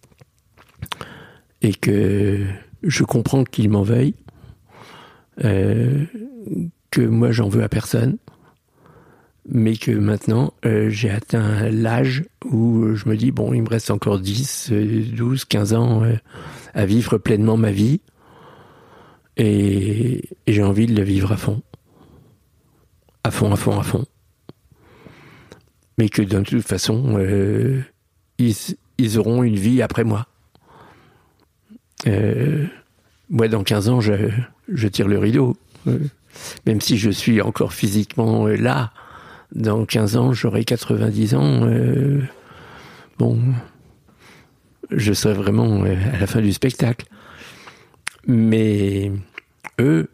Et que je comprends qu'ils m'en veuillent, euh, que moi j'en veux à personne, mais que maintenant euh, j'ai atteint l'âge où je me dis bon il me reste encore 10, 12, 15 ans à vivre pleinement ma vie et, j'ai envie de le vivre à fond. À fond, à fond, à fond. Mais que de toute façon, euh, ils, auront une vie après moi. Euh, moi, dans 15 ans, je, tire le rideau. Euh, même si je suis encore physiquement là, dans 15 ans, j'aurai 90 ans. Bon, je serai vraiment à la fin du spectacle. Mais eux,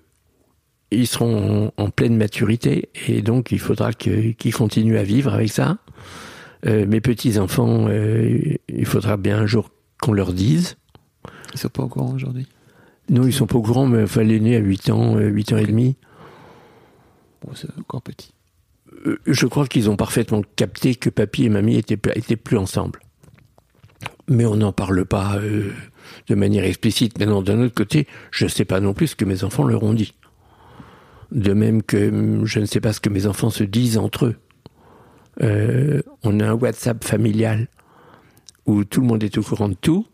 ils seront en, pleine maturité et donc il faudra qu'ils continuent à vivre avec ça. Euh, mes petits-enfants, euh, il faudra bien un jour qu'on leur dise. Ils sont pas au courant aujourd'hui. Non, ils sont pas au courant, mais enfin, l'aîné à 8 ans, euh, 8 ans et demi. Bon, c'est encore petit. Euh, Je crois qu'ils ont parfaitement capté que papy et mamie étaient, étaient plus ensemble. Mais on n'en parle pas euh, de manière explicite. Maintenant, d'un autre côté, je ne sais pas non plus ce que mes enfants leur ont dit. De même que hum, je ne sais pas ce que mes enfants se disent entre eux. Euh, on a un WhatsApp familial où tout le monde est au courant de tout,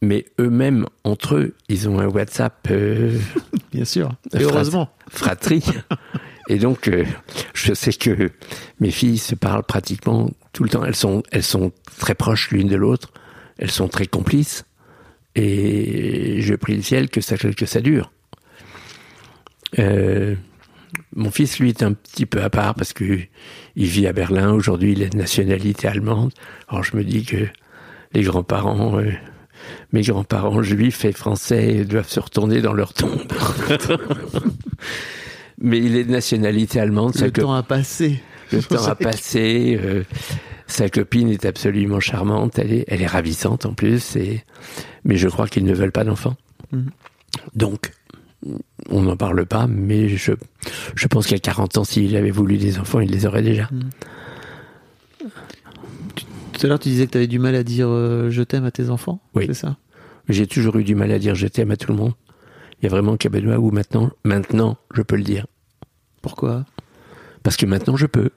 mais eux-mêmes, entre eux, ils ont un WhatsApp euh, Bien sûr. Et heureusement. Fratrie. Et donc, euh, je sais que mes filles se parlent pratiquement tout le temps. Elles sont, elles sont très proches l'une de l'autre. Elles sont très complices. Et je prie le ciel que ça, que ça dure. Euh, mon fils, lui, est un petit peu à part parce que il vit à Berlin. Aujourd'hui, il est de nationalité allemande. Alors, je me dis que les grands-parents, euh, mes grands-parents juifs et français doivent se retourner dans leur tombe. Mais il est de nationalité allemande. Le temps a passé. le temps a passé. euh, sa copine est absolument charmante. Elle est, elle est ravissante en plus. Et, mais je crois qu'ils ne veulent pas d'enfants. Mhm. Donc, on n'en parle pas. Mais je, je pense qu'à 40 ans, s'il avait voulu des enfants, il les aurait déjà. Tout à l'heure, tu disais que tu avais du mal à dire euh, je t'aime à tes enfants. Oui. C'est ça? J'ai toujours eu du mal à dire je t'aime à tout le monde. Il y a vraiment qu'à Benoît où maintenant, maintenant, je peux le dire. Pourquoi? Parce que maintenant, je peux.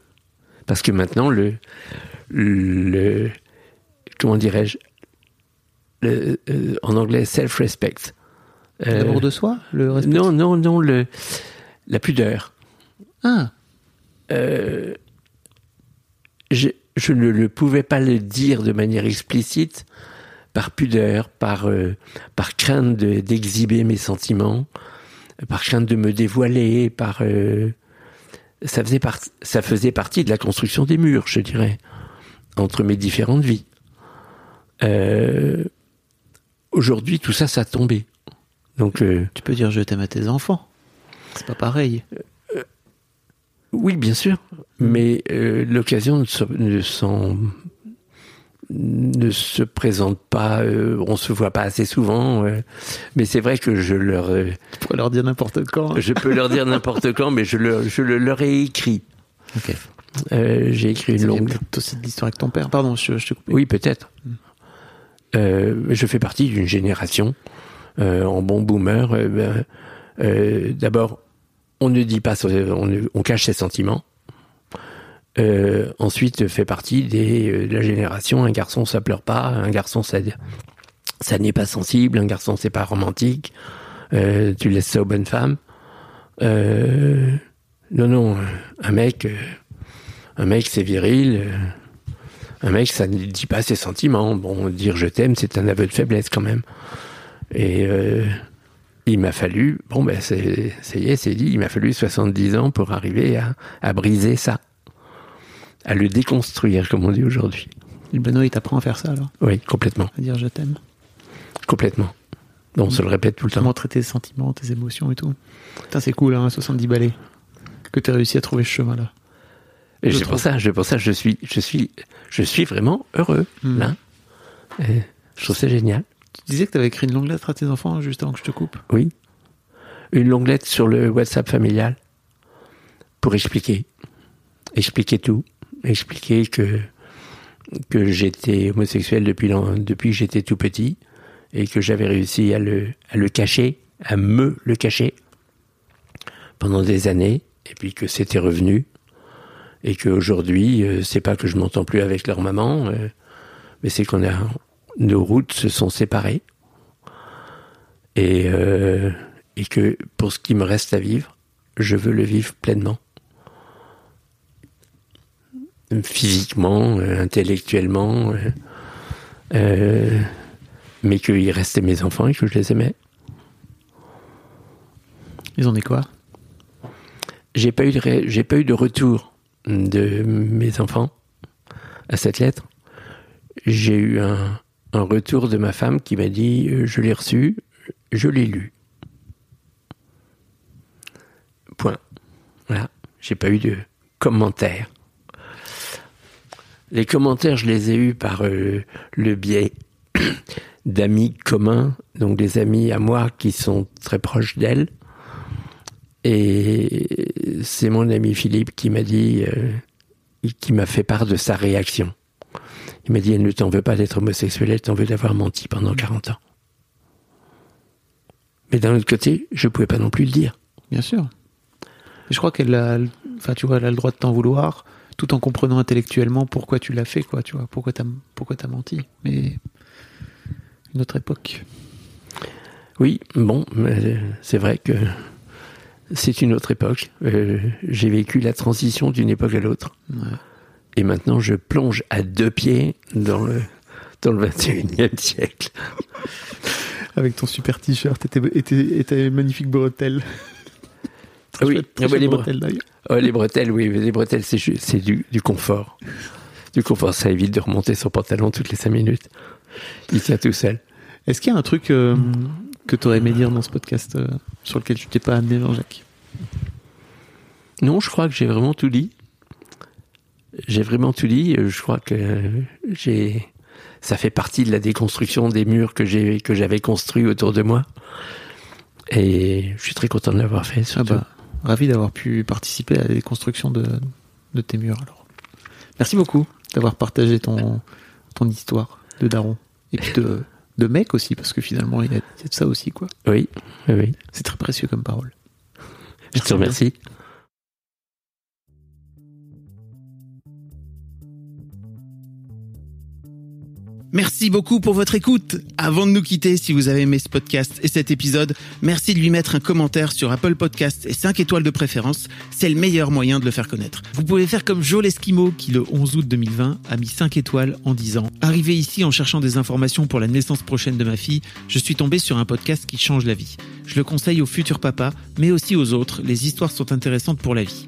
Parce que maintenant, le. Le comment dirais-je euh, En anglais, self-respect. Euh, L'amour de soi Le respect? Non, non, non, le, la pudeur. Ah, Euh, je, je ne le pouvais pas le dire de manière explicite par pudeur, par, euh, par crainte de- d'exhiber mes sentiments, par crainte de me dévoiler, par euh, ça faisait ça faisait partie de la construction des murs, je dirais, entre mes différentes vies. Euh, Aujourd'hui, tout ça, ça a tombé. Donc, euh, tu peux dire je t'aime à tes enfants. C'est pas pareil. Oui, bien sûr, mais euh, l'occasion ne se présentent pas, euh, on se voit pas assez souvent. euh, mais c'est vrai que je leur, euh, Tu pourrais leur dire n'importe quand. je peux leur dire n'importe quand, mais je, le, je le leur ai écrit. Ok. Euh, J'ai écrit une longue. aussi de l'histoire avec ton père. Pardon, je, je t'ai coupé. Oui, peut-être. Euh, je fais partie d'une génération euh, en bon boomer. ben, D'abord, on ne dit pas, on, cache ses sentiments. Ensuite, fait partie des, de la génération un garçon ça pleure pas, un garçon ça ça n'est pas sensible, un garçon c'est pas romantique. Tu laisses ça aux bonnes femmes. Non, non, un mec, un mec c'est viril. euh, un mec, ça ne dit pas ses sentiments. Bon, dire je t'aime, c'est un aveu de faiblesse quand même. Et euh, il m'a fallu, bon ben c'est, ça y est, c'est dit, il m'a fallu 70 ans pour arriver à, à briser ça, à le déconstruire, comme on dit aujourd'hui. Benoît, il t'apprend à faire ça alors? Oui, complètement, À dire je t'aime? complètement. On se le répète tout le temps. Comment traiter tes sentiments, tes émotions et tout? Putain, c'est cool, hein, 70 balais. Que t'as réussi à trouver ce chemin-là. Et je c'est pour ça, c'est pour ça, je suis, je suis, je suis vraiment heureux Hmm. là. Et je trouve ça génial. Tu disais que t'avais écrit une longue lettre à tes enfants juste avant que je te coupe. Oui. Une longue lettre sur le WhatsApp familial pour expliquer. Expliquer tout. Expliquer que, que j'étais homosexuel depuis, depuis que j'étais tout petit et que j'avais réussi à le, à le cacher, à me le cacher pendant des années et puis que c'était revenu et qu'aujourd'hui, euh, c'est pas que je m'entends plus avec leur maman, euh, mais c'est qu'on a, nos routes se sont séparées et, euh, et que pour ce qui me reste à vivre, je veux le vivre pleinement. Physiquement, intellectuellement, euh, mais qu'ils restaient mes enfants et que je les aimais. Ils en est quoi? J'ai pas eu de ré- j'ai pas eu de retour de mes enfants à cette lettre. J'ai eu un, retour de ma femme qui m'a dit euh, je l'ai reçu, je l'ai lu. Point. Voilà. J'ai pas eu de commentaires. Les commentaires, je les ai eus par euh, le biais d'amis communs, donc des amis à moi qui sont très proches d'elle. Et c'est mon ami Philippe qui m'a dit, euh, qui m'a fait part de sa réaction. Il m'a dit, elle ne t'en veut pas d'être homosexuel, elle t'en veut d'avoir menti pendant 40 ans. Mais d'un autre côté, je pouvais pas non plus le dire. Bien sûr. Et je crois qu'elle a, enfin, tu vois, elle a le droit de t'en vouloir, tout en comprenant intellectuellement pourquoi tu l'as fait, quoi, tu vois, pourquoi t'as, pourquoi t'as menti. Mais une autre époque. Oui, bon, mais c'est vrai que c'est une autre époque. Euh, J'ai vécu la transition d'une époque à l'autre. Ouais. Et maintenant, je plonge à deux pieds dans le, dans le 21e siècle. Avec ton super t-shirt et tes, magnifiques bretelles. Très Ah oui, chouette, très ah chouette les bre- bretelles, d'ailleurs. Oh, les bretelles, oui, les bretelles, c'est du confort. Du confort, ça évite de remonter son pantalon toutes les cinq minutes. Il tient tout seul. Est-ce qu'il y a un truc euh, que tu aurais aimé dire dans ce podcast euh, sur lequel tu t'es pas amené, Jean-Jacques Non, je crois que j'ai vraiment tout dit. J'ai vraiment tout dit. Je crois que j'ai, ça fait partie de la déconstruction des murs que j'ai, que j'avais construits autour de moi. Et je suis très content de l'avoir fait. Ah bah, ravi d'avoir pu participer à la déconstruction de, de tes murs. Alors. Merci beaucoup d'avoir partagé ton, ton histoire de daron. Et puis de, de mec aussi, parce que finalement, il y, a, il y a de ça aussi, quoi. Oui, oui, oui. C'est très précieux comme parole. Je te remercie. Merci beaucoup pour votre écoute. Avant de nous quitter, si vous avez aimé ce podcast et cet épisode, merci de lui mettre un commentaire sur Apple Podcast et 5 étoiles de préférence. C'est le meilleur moyen de le faire connaître. Vous pouvez faire comme Joel Esquimau qui, le 11 août 2020, a mis 5 étoiles en disant Arrivé ici en cherchant des informations pour la naissance prochaine de ma fille, je suis tombé sur un podcast qui change la vie. Je le conseille aux futurs papas, mais aussi aux autres. Les histoires sont intéressantes pour la vie.